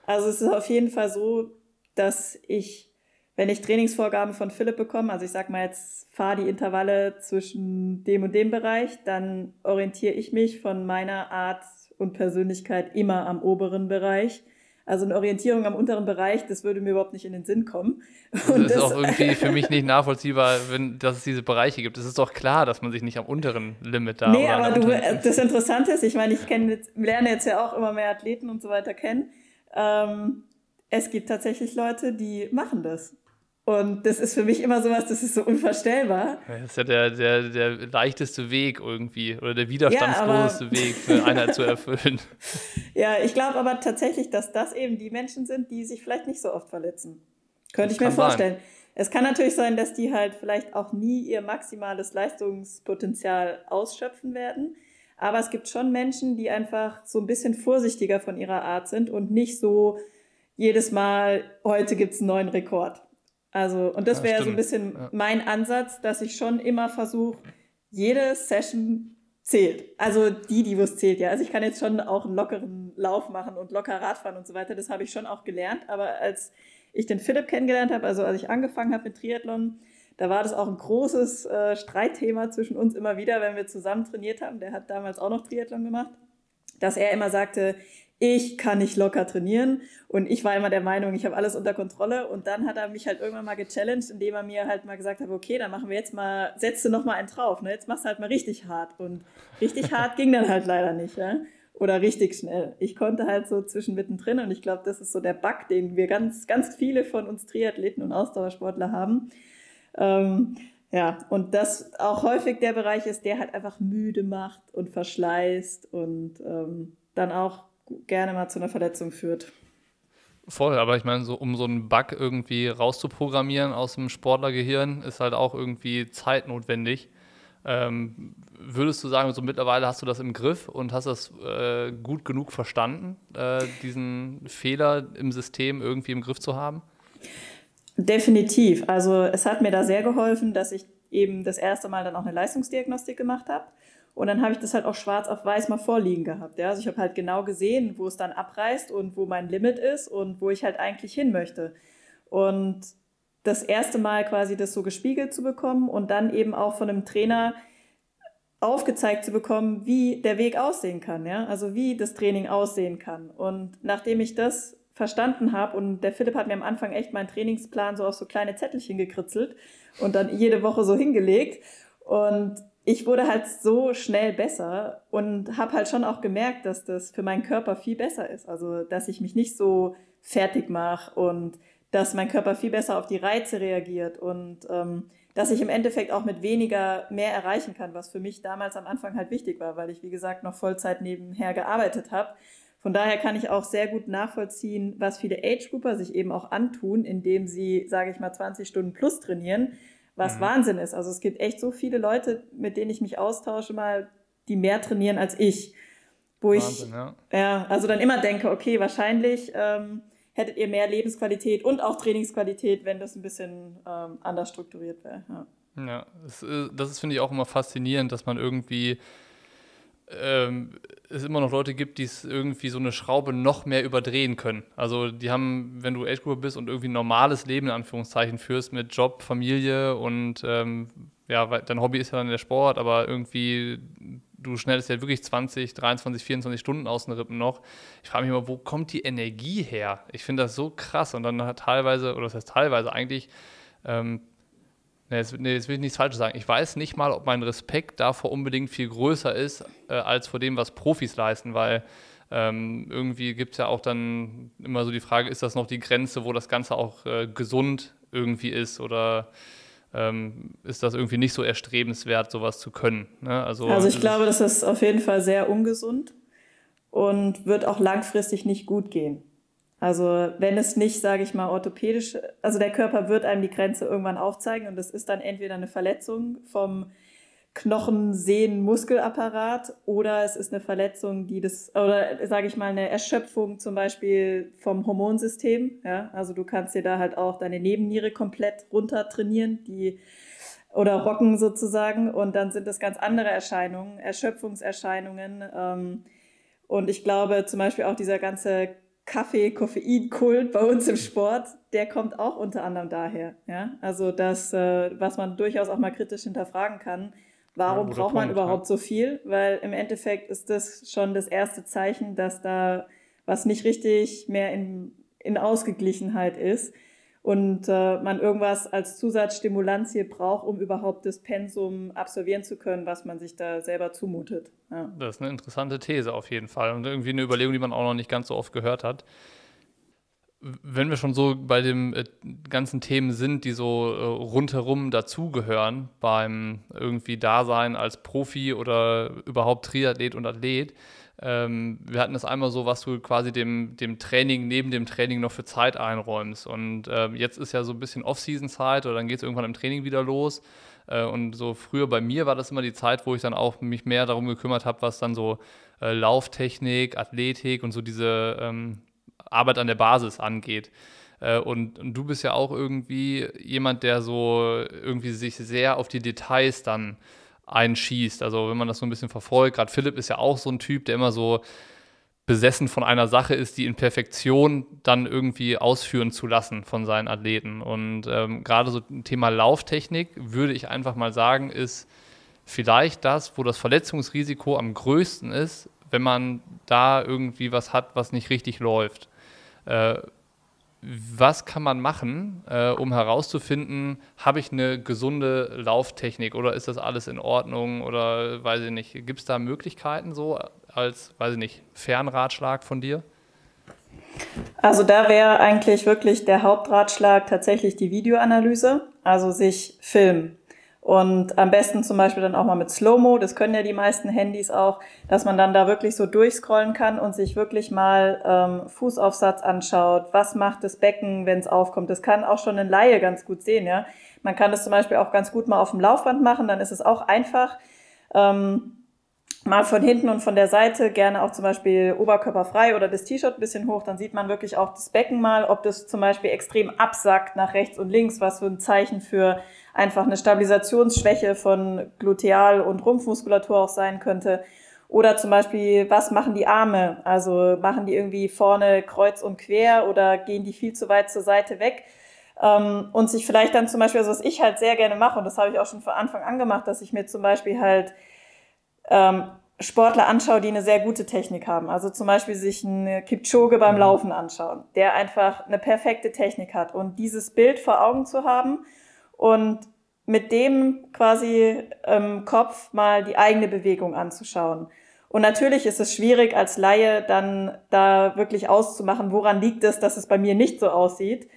Also es ist auf jeden Fall so, dass ich, wenn ich Trainingsvorgaben von Philipp bekomme, also ich sag mal jetzt, fahr die Intervalle zwischen dem und dem Bereich, dann orientiere ich mich von meiner Art und Persönlichkeit immer am oberen Bereich. Also eine Orientierung am unteren Bereich, das würde mir überhaupt nicht in den Sinn kommen. Und das ist auch irgendwie für mich nicht nachvollziehbar, wenn, dass es diese Bereiche gibt. Es ist doch klar, dass man sich nicht am unteren Limit da. Nee, aber du, das Interessante ist, ich meine, ich kenne, lerne jetzt ja auch immer mehr Athleten und so weiter kennen. Ähm, es gibt tatsächlich Leute, die machen das. Und das ist für mich immer sowas, das ist so unvorstellbar. Das ist ja der, der, der leichteste Weg irgendwie oder der widerstandsloseste ja, Weg für einer zu erfüllen. Ja, ich glaube aber tatsächlich, dass das eben die Menschen sind, die sich vielleicht nicht so oft verletzen. Könnte das ich mir vorstellen. Sein. Es kann natürlich sein, dass die halt vielleicht auch nie ihr maximales Leistungspotenzial ausschöpfen werden. Aber es gibt schon Menschen, die einfach so ein bisschen vorsichtiger von ihrer Art sind und nicht so jedes Mal, heute gibt es einen neuen Rekord. Also, und das wäre so ein bisschen ja. mein Ansatz, dass ich schon immer versuche, jede Session zählt. Also die, die was zählt, ja. Also ich kann jetzt schon auch einen lockeren Lauf machen und locker Radfahren und so weiter. Das habe ich schon auch gelernt. Aber als ich den Philipp kennengelernt habe, also als ich angefangen habe mit Triathlon, da war das auch ein großes äh, Streitthema zwischen uns immer wieder, wenn wir zusammen trainiert haben. Der hat damals auch noch Triathlon gemacht, dass er immer sagte, ich kann nicht locker trainieren. Und ich war immer der Meinung, ich habe alles unter Kontrolle. Und dann hat er mich halt irgendwann mal gechallenged, indem er mir halt mal gesagt hat, okay, dann machen wir jetzt mal, setzt du noch mal einen drauf. Ne? Jetzt machst du halt mal richtig hart. Und richtig hart ging dann halt leider nicht. Ja? Oder richtig schnell. Ich konnte halt so zwischen mittendrin. Und ich glaube, das ist so der Bug, den wir ganz, ganz viele von uns Triathleten und Ausdauersportler haben. Ähm, ja, und das auch häufig der Bereich ist, der halt einfach müde macht und verschleißt und ähm, dann auch gerne mal zu einer Verletzung führt. Voll, aber ich meine, so, um so einen Bug irgendwie rauszuprogrammieren aus dem Sportlergehirn, ist halt auch irgendwie Zeit notwendig. Ähm, würdest du sagen, so mittlerweile hast du das im Griff und hast das äh, gut genug verstanden, äh, diesen Fehler im System irgendwie im Griff zu haben? Definitiv. Also es hat mir da sehr geholfen, dass ich eben das erste Mal dann auch eine Leistungsdiagnostik gemacht habe und dann habe ich das halt auch schwarz auf weiß mal vorliegen gehabt. Ja? Also ich habe halt genau gesehen, wo es dann abreißt und wo mein Limit ist und wo ich halt eigentlich hin möchte. Und das erste Mal quasi das so gespiegelt zu bekommen und dann eben auch von einem Trainer aufgezeigt zu bekommen, wie der Weg aussehen kann, ja, also wie das Training aussehen kann. Und nachdem ich das verstanden habe und der Philipp hat mir am Anfang echt meinen Trainingsplan so auf so kleine Zettelchen gekritzelt und dann jede Woche so hingelegt und ich wurde halt so schnell besser und habe halt schon auch gemerkt, dass das für meinen Körper viel besser ist. Also, dass ich mich nicht so fertig mache und dass mein Körper viel besser auf die Reize reagiert und ähm, dass ich im Endeffekt auch mit weniger mehr erreichen kann, was für mich damals am Anfang halt wichtig war, weil ich, wie gesagt, noch Vollzeit nebenher gearbeitet habe. Von daher kann ich auch sehr gut nachvollziehen, was viele Age-Grouper sich eben auch antun, indem sie, sage ich mal, 20 Stunden plus trainieren was mhm. Wahnsinn ist. Also es gibt echt so viele Leute, mit denen ich mich austausche mal, die mehr trainieren als ich. Wo Wahnsinn, ich, ja. ja. also dann immer denke, okay, wahrscheinlich ähm, hättet ihr mehr Lebensqualität und auch Trainingsqualität, wenn das ein bisschen ähm, anders strukturiert wäre. Ja, ja das, äh, das ist, finde ich, auch immer faszinierend, dass man irgendwie ähm, es immer noch Leute gibt, die es irgendwie so eine Schraube noch mehr überdrehen können. Also die haben, wenn du age group bist und irgendwie ein normales Leben in Anführungszeichen führst mit Job, Familie und ähm, ja, dein Hobby ist ja dann der Sport, aber irgendwie du schnellst ja wirklich 20, 23, 24 Stunden aus den Rippen noch. Ich frage mich immer, wo kommt die Energie her? Ich finde das so krass und dann hat teilweise, oder das heißt teilweise eigentlich, ähm, Nee jetzt, nee, jetzt will ich nichts Falsches sagen. Ich weiß nicht mal, ob mein Respekt davor unbedingt viel größer ist, äh, als vor dem, was Profis leisten, weil ähm, irgendwie gibt es ja auch dann immer so die Frage, ist das noch die Grenze, wo das Ganze auch äh, gesund irgendwie ist oder ähm, ist das irgendwie nicht so erstrebenswert, sowas zu können? Ne? Also, also ich glaube, das ist auf jeden Fall sehr ungesund und wird auch langfristig nicht gut gehen. Also wenn es nicht, sage ich mal, orthopädisch, also der Körper wird einem die Grenze irgendwann aufzeigen und das ist dann entweder eine Verletzung vom Knochen, Sehnen, Muskelapparat oder es ist eine Verletzung, die das, oder sage ich mal, eine Erschöpfung zum Beispiel vom Hormonsystem. Ja? Also du kannst dir da halt auch deine Nebenniere komplett runter trainieren, die oder rocken sozusagen und dann sind das ganz andere Erscheinungen, Erschöpfungserscheinungen. Ähm, und ich glaube zum Beispiel auch dieser ganze Kaffee, Koffein-Kult bei uns im Sport, der kommt auch unter anderem daher. Ja? Also das, äh, was man durchaus auch mal kritisch hinterfragen kann, warum ja, braucht man Punkt, überhaupt ja. so viel? Weil im Endeffekt ist das schon das erste Zeichen, dass da was nicht richtig mehr in, in Ausgeglichenheit ist und äh, man irgendwas als Zusatzstimulanz hier braucht, um überhaupt das Pensum absolvieren zu können, was man sich da selber zumutet. Ja. Das ist eine interessante These auf jeden Fall und irgendwie eine Überlegung, die man auch noch nicht ganz so oft gehört hat. Wenn wir schon so bei den äh, ganzen Themen sind, die so äh, rundherum dazugehören, beim irgendwie Dasein als Profi oder überhaupt Triathlet und Athlet, ähm, wir hatten das einmal so, was du quasi dem, dem Training neben dem Training noch für Zeit einräumst. Und äh, jetzt ist ja so ein bisschen Off-Season-Zeit oder dann geht es irgendwann im Training wieder los. Äh, und so früher bei mir war das immer die Zeit, wo ich dann auch mich mehr darum gekümmert habe, was dann so äh, Lauftechnik, Athletik und so diese ähm, Arbeit an der Basis angeht. Äh, und, und, du bist ja auch irgendwie jemand, der so irgendwie sich sehr auf die Details dann einschießt. Also wenn man das so ein bisschen verfolgt, gerade Philipp ist ja auch so ein Typ, der immer so besessen von einer Sache ist, die in Perfektion dann irgendwie ausführen zu lassen von seinen Athleten. Und ähm, gerade so ein Thema Lauftechnik würde ich einfach mal sagen, ist vielleicht das, wo das Verletzungsrisiko am größten ist, wenn man da irgendwie was hat, was nicht richtig läuft. Äh, was kann man machen, äh, um herauszufinden, habe ich eine gesunde Lauftechnik oder ist das alles in Ordnung oder weiß ich nicht, gibt es da Möglichkeiten so als, weiß ich nicht, Fernratschlag von dir? Also da wäre eigentlich wirklich der Hauptratschlag tatsächlich die Videoanalyse, also sich filmen. Und am besten zum Beispiel dann auch mal mit Slow-Mo, das können ja die meisten Handys auch, dass man dann da wirklich so durchscrollen kann und sich wirklich mal ähm, Fußaufsatz anschaut. Was macht das Becken, wenn es aufkommt? Das kann auch schon ein Laie ganz gut sehen, ja. Man kann das zum Beispiel auch ganz gut mal auf dem Laufband machen, dann ist es auch einfach. Ähm, mal von hinten und von der Seite, gerne auch zum Beispiel oberkörperfrei oder das T-Shirt ein bisschen hoch, dann sieht man wirklich auch das Becken mal, ob das zum Beispiel extrem absackt nach rechts und links, was so ein Zeichen für einfach eine Stabilisationsschwäche von Gluteal- und Rumpfmuskulatur auch sein könnte. Oder zum Beispiel, was machen die Arme? Also machen die irgendwie vorne kreuz und quer oder gehen die viel zu weit zur Seite weg? Ähm, und sich vielleicht dann zum Beispiel, also was ich halt sehr gerne mache, und das habe ich auch schon von Anfang an gemacht, dass ich mir zum Beispiel halt ähm, Sportler anschaue, die eine sehr gute Technik haben. Also zum Beispiel sich einen Kipchoge beim mhm. Laufen anschauen, der einfach eine perfekte Technik hat. Und dieses Bild vor Augen zu haben und mit dem quasi im Kopf mal die eigene Bewegung anzuschauen. Und natürlich ist es schwierig als Laie dann da wirklich auszumachen, woran liegt es, dass es bei mir nicht so aussieht.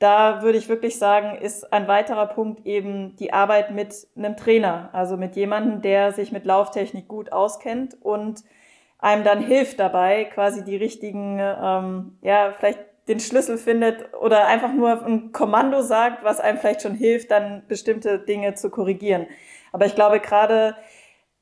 Da würde ich wirklich sagen, ist ein weiterer Punkt eben die Arbeit mit einem Trainer, also mit jemandem, der sich mit Lauftechnik gut auskennt und einem dann hilft dabei, quasi die richtigen, ähm, ja, vielleicht den Schlüssel findet oder einfach nur ein Kommando sagt, was einem vielleicht schon hilft, dann bestimmte Dinge zu korrigieren. Aber ich glaube, gerade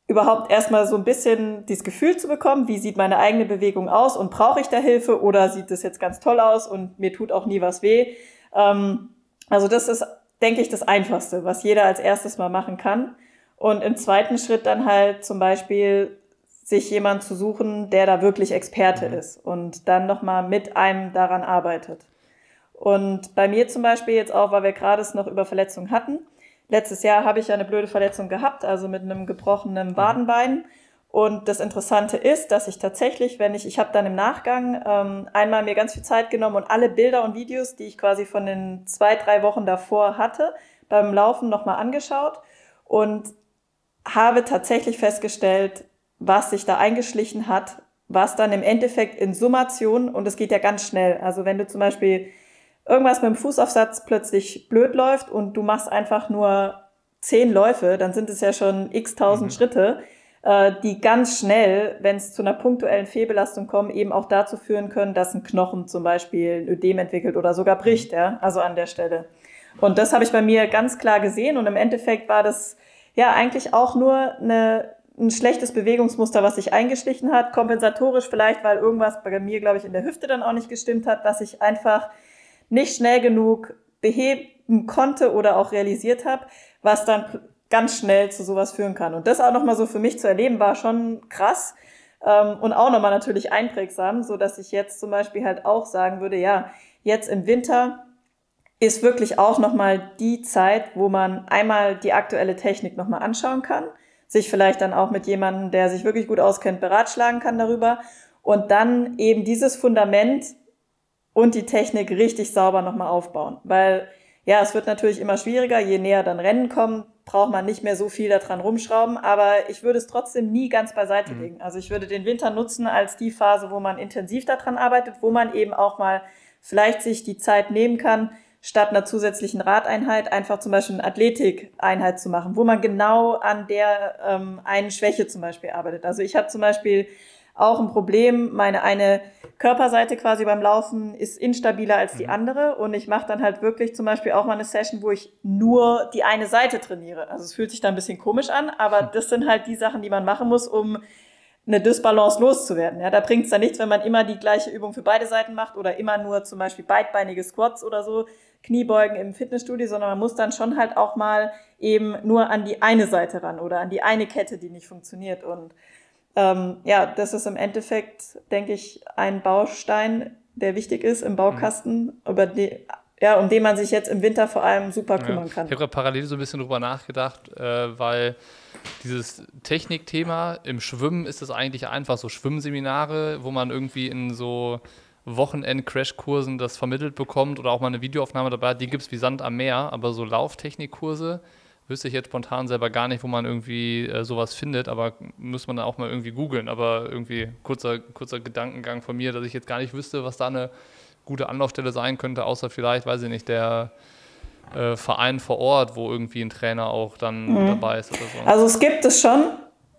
überhaupt erstmal so ein bisschen dieses Gefühl zu bekommen, wie sieht meine eigene Bewegung aus und brauche ich da Hilfe oder sieht es jetzt ganz toll aus und mir tut auch nie was weh. Ähm, also das ist, denke ich, das Einfachste, was jeder als erstes mal machen kann. Und im zweiten Schritt dann halt zum Beispiel sich jemand zu suchen, der da wirklich Experte mhm. ist und dann nochmal mit einem daran arbeitet. Und bei mir zum Beispiel jetzt auch, weil wir gerade es noch über Verletzungen hatten. Letztes Jahr habe ich ja eine blöde Verletzung gehabt, also mit einem gebrochenen Wadenbein. Und das Interessante ist, dass ich tatsächlich, wenn ich, ich habe dann im Nachgang ähm, einmal mir ganz viel Zeit genommen und alle Bilder und Videos, die ich quasi von den zwei, drei Wochen davor hatte, beim Laufen nochmal angeschaut und habe tatsächlich festgestellt, was sich da eingeschlichen hat, was dann im Endeffekt in Summation, und es geht ja ganz schnell, also wenn du zum Beispiel irgendwas mit dem Fußaufsatz plötzlich blöd läuft und du machst einfach nur zehn Läufe, dann sind es ja schon x tausend mhm. Schritte, äh, die ganz schnell, wenn es zu einer punktuellen Fehlbelastung kommt, eben auch dazu führen können, dass ein Knochen zum Beispiel ein Ödem entwickelt oder sogar bricht, ja, also an der Stelle. Und das habe ich bei mir ganz klar gesehen und im Endeffekt war das ja eigentlich auch nur eine ein schlechtes Bewegungsmuster, was sich eingeschlichen hat, kompensatorisch vielleicht, weil irgendwas bei mir, glaube ich, in der Hüfte dann auch nicht gestimmt hat, was ich einfach nicht schnell genug beheben konnte oder auch realisiert habe, was dann ganz schnell zu sowas führen kann. Und das auch nochmal so für mich zu erleben, war schon krass ähm, und auch nochmal natürlich einprägsam, so dass ich jetzt zum Beispiel halt auch sagen würde, ja, jetzt im Winter ist wirklich auch nochmal die Zeit, wo man einmal die aktuelle Technik nochmal anschauen kann sich vielleicht dann auch mit jemandem, der sich wirklich gut auskennt, beratschlagen kann darüber und dann eben dieses Fundament und die Technik richtig sauber nochmal aufbauen. Weil ja, es wird natürlich immer schwieriger, je näher dann Rennen kommen, braucht man nicht mehr so viel daran rumschrauben, aber ich würde es trotzdem nie ganz beiseite mhm. legen. Also ich würde den Winter nutzen als die Phase, wo man intensiv daran arbeitet, wo man eben auch mal vielleicht sich die Zeit nehmen kann, statt einer zusätzlichen Radeinheit einfach zum Beispiel eine Athletikeinheit zu machen, wo man genau an der ähm, einen Schwäche zum Beispiel arbeitet. Also ich habe zum Beispiel auch ein Problem. Meine eine Körperseite quasi beim Laufen ist instabiler als die mhm. andere und ich mache dann halt wirklich zum Beispiel auch mal eine Session, wo ich nur die eine Seite trainiere. Also es fühlt sich da ein bisschen komisch an, aber das sind halt die Sachen, die man machen muss, um eine Dysbalance loszuwerden. Ja, da bringt es dann nichts, wenn man immer die gleiche Übung für beide Seiten macht oder immer nur zum Beispiel beidbeinige Squats oder so, Kniebeugen im Fitnessstudio, sondern man muss dann schon halt auch mal eben nur an die eine Seite ran oder an die eine Kette, die nicht funktioniert. Und ähm, ja, das ist im Endeffekt, denke ich, ein Baustein, der wichtig ist im Baukasten, mhm. über die, ja, um den man sich jetzt im Winter vor allem super kümmern ja. kann. Ich habe gerade parallel so ein bisschen drüber nachgedacht, äh, weil dieses Technikthema im Schwimmen ist es eigentlich einfach so Schwimmseminare, wo man irgendwie in so Wochenend-Crashkursen das vermittelt bekommt oder auch mal eine Videoaufnahme dabei hat, die gibt es wie Sand am Meer, aber so Lauftechnikkurse, wüsste ich jetzt spontan selber gar nicht, wo man irgendwie äh, sowas findet, aber muss man dann auch mal irgendwie googeln. Aber irgendwie kurzer, kurzer Gedankengang von mir, dass ich jetzt gar nicht wüsste, was da eine gute Anlaufstelle sein könnte, außer vielleicht, weiß ich nicht, der äh, Verein vor Ort, wo irgendwie ein Trainer auch dann mhm. dabei ist oder so. Also es gibt es schon.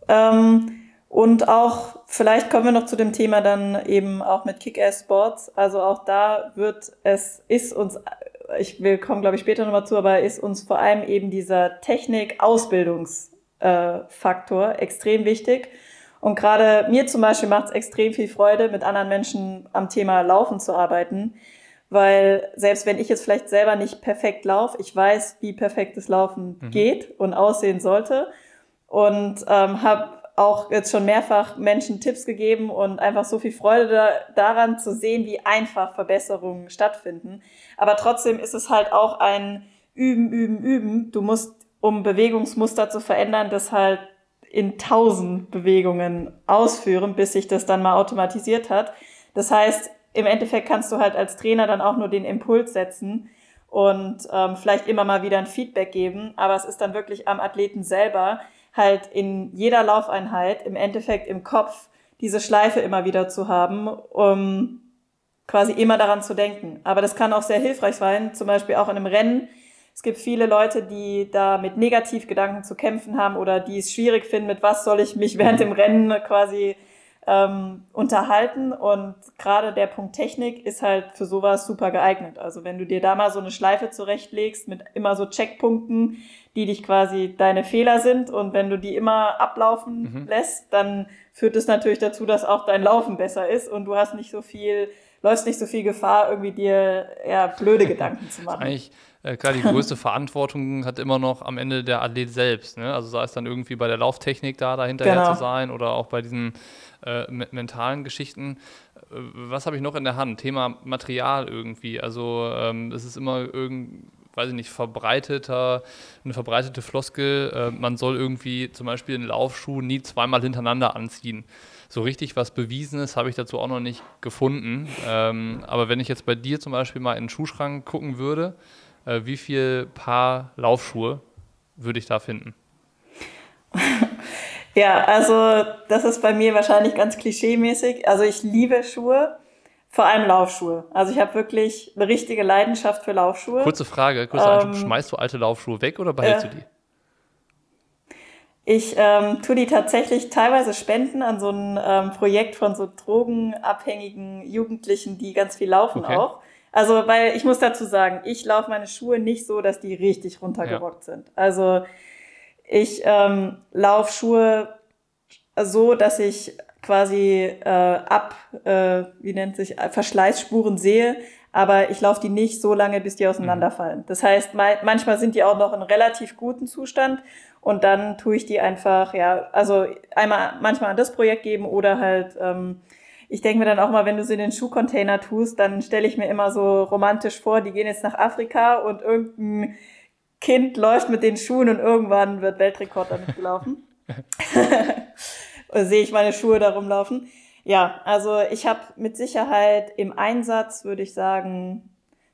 Ähm, und auch, vielleicht kommen wir noch zu dem Thema dann eben auch mit Kick-Ass Sports. Also auch da wird es, ist uns ich will kommen, glaube ich, später nochmal zu, aber ist uns vor allem eben dieser Technik-Ausbildungsfaktor äh, extrem wichtig. Und gerade mir zum Beispiel macht es extrem viel Freude, mit anderen Menschen am Thema Laufen zu arbeiten, weil selbst wenn ich jetzt vielleicht selber nicht perfekt laufe, ich weiß, wie perfektes Laufen mhm. geht und aussehen sollte und ähm, habe auch jetzt schon mehrfach Menschen Tipps gegeben und einfach so viel Freude da, daran zu sehen, wie einfach Verbesserungen stattfinden. Aber trotzdem ist es halt auch ein Üben, Üben, Üben. Du musst, um Bewegungsmuster zu verändern, das halt in tausend Bewegungen ausführen, bis sich das dann mal automatisiert hat. Das heißt, im Endeffekt kannst du halt als Trainer dann auch nur den Impuls setzen und ähm, vielleicht immer mal wieder ein Feedback geben, aber es ist dann wirklich am Athleten selber, halt in jeder Laufeinheit im Endeffekt im Kopf diese Schleife immer wieder zu haben, um quasi immer daran zu denken. Aber das kann auch sehr hilfreich sein, zum Beispiel auch in einem Rennen. Es gibt viele Leute, die da mit Negativgedanken zu kämpfen haben oder die es schwierig finden, mit was soll ich mich während dem Rennen quasi ähm, unterhalten. Und gerade der Punkt Technik ist halt für sowas super geeignet. Also wenn du dir da mal so eine Schleife zurechtlegst mit immer so Checkpunkten, die dich quasi deine Fehler sind. Und wenn du die immer ablaufen mhm. lässt, dann führt es natürlich dazu, dass auch dein Laufen besser ist und du hast nicht so viel, läufst nicht so viel Gefahr, irgendwie dir eher blöde Gedanken zu machen. Eigentlich äh, klar, die größte Verantwortung hat immer noch am Ende der Athlet selbst. Ne? Also sei es dann irgendwie bei der Lauftechnik da dahinterher genau. zu sein oder auch bei diesen äh, mentalen Geschichten. Äh, was habe ich noch in der Hand? Thema Material irgendwie. Also ähm, es ist immer irgendwie weiß ich nicht, verbreiteter, eine verbreitete Floskel, äh, man soll irgendwie zum Beispiel einen Laufschuh nie zweimal hintereinander anziehen. So richtig was Bewiesenes habe ich dazu auch noch nicht gefunden. Ähm, aber wenn ich jetzt bei dir zum Beispiel mal in den Schuhschrank gucken würde, äh, wie viel Paar Laufschuhe würde ich da finden? ja, also das ist bei mir wahrscheinlich ganz klischeemäßig. Also ich liebe Schuhe. Vor allem Laufschuhe. Also ich habe wirklich eine richtige Leidenschaft für Laufschuhe. Kurze Frage, kurze ähm, schmeißt du alte Laufschuhe weg oder behältst äh, du die? Ich ähm, tue die tatsächlich teilweise spenden an so ein ähm, Projekt von so drogenabhängigen Jugendlichen, die ganz viel laufen okay. auch. Also, weil ich muss dazu sagen, ich laufe meine Schuhe nicht so, dass die richtig runtergerockt ja. sind. Also ich ähm, laufe Schuhe so, dass ich quasi äh, ab, äh, wie nennt sich, Verschleißspuren sehe, aber ich laufe die nicht so lange, bis die auseinanderfallen. Das heißt, manchmal sind die auch noch in relativ guten Zustand und dann tue ich die einfach, ja, also einmal manchmal an das Projekt geben oder halt, ähm, ich denke mir dann auch mal, wenn du sie in den Schuhcontainer tust, dann stelle ich mir immer so romantisch vor, die gehen jetzt nach Afrika und irgendein Kind läuft mit den Schuhen und irgendwann wird Weltrekord damit gelaufen. sehe ich meine Schuhe da rumlaufen. Ja, also ich habe mit Sicherheit im Einsatz, würde ich sagen,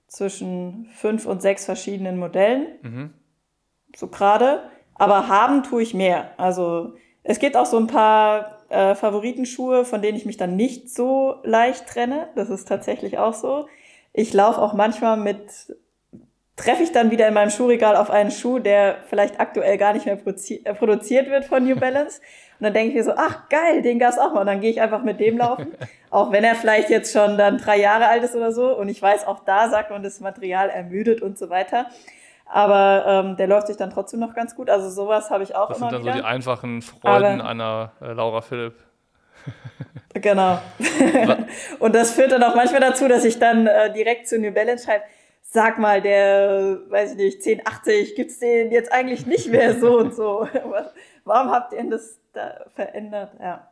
zwischen fünf und sechs verschiedenen Modellen. Mhm. So gerade. Aber haben tue ich mehr. Also es gibt auch so ein paar äh, Favoritenschuhe, von denen ich mich dann nicht so leicht trenne. Das ist tatsächlich auch so. Ich laufe auch manchmal mit, treffe ich dann wieder in meinem Schuhregal auf einen Schuh, der vielleicht aktuell gar nicht mehr äh, produziert wird von New Balance. Und dann denke ich mir so, ach geil, den gab's auch mal. Und dann gehe ich einfach mit dem laufen. auch wenn er vielleicht jetzt schon dann drei Jahre alt ist oder so. Und ich weiß, auch da sagt man, das Material ermüdet und so weiter. Aber ähm, der läuft sich dann trotzdem noch ganz gut. Also sowas habe ich auch das immer Das sind dann wieder. so die einfachen Freuden Aber, einer äh, Laura Philipp. genau. und das führt dann auch manchmal dazu, dass ich dann äh, direkt zu New Balance schreibe, sag mal, der, weiß ich nicht, 1080, gibt's den jetzt eigentlich nicht mehr so und so? Warum habt ihr das da verändert? Ja.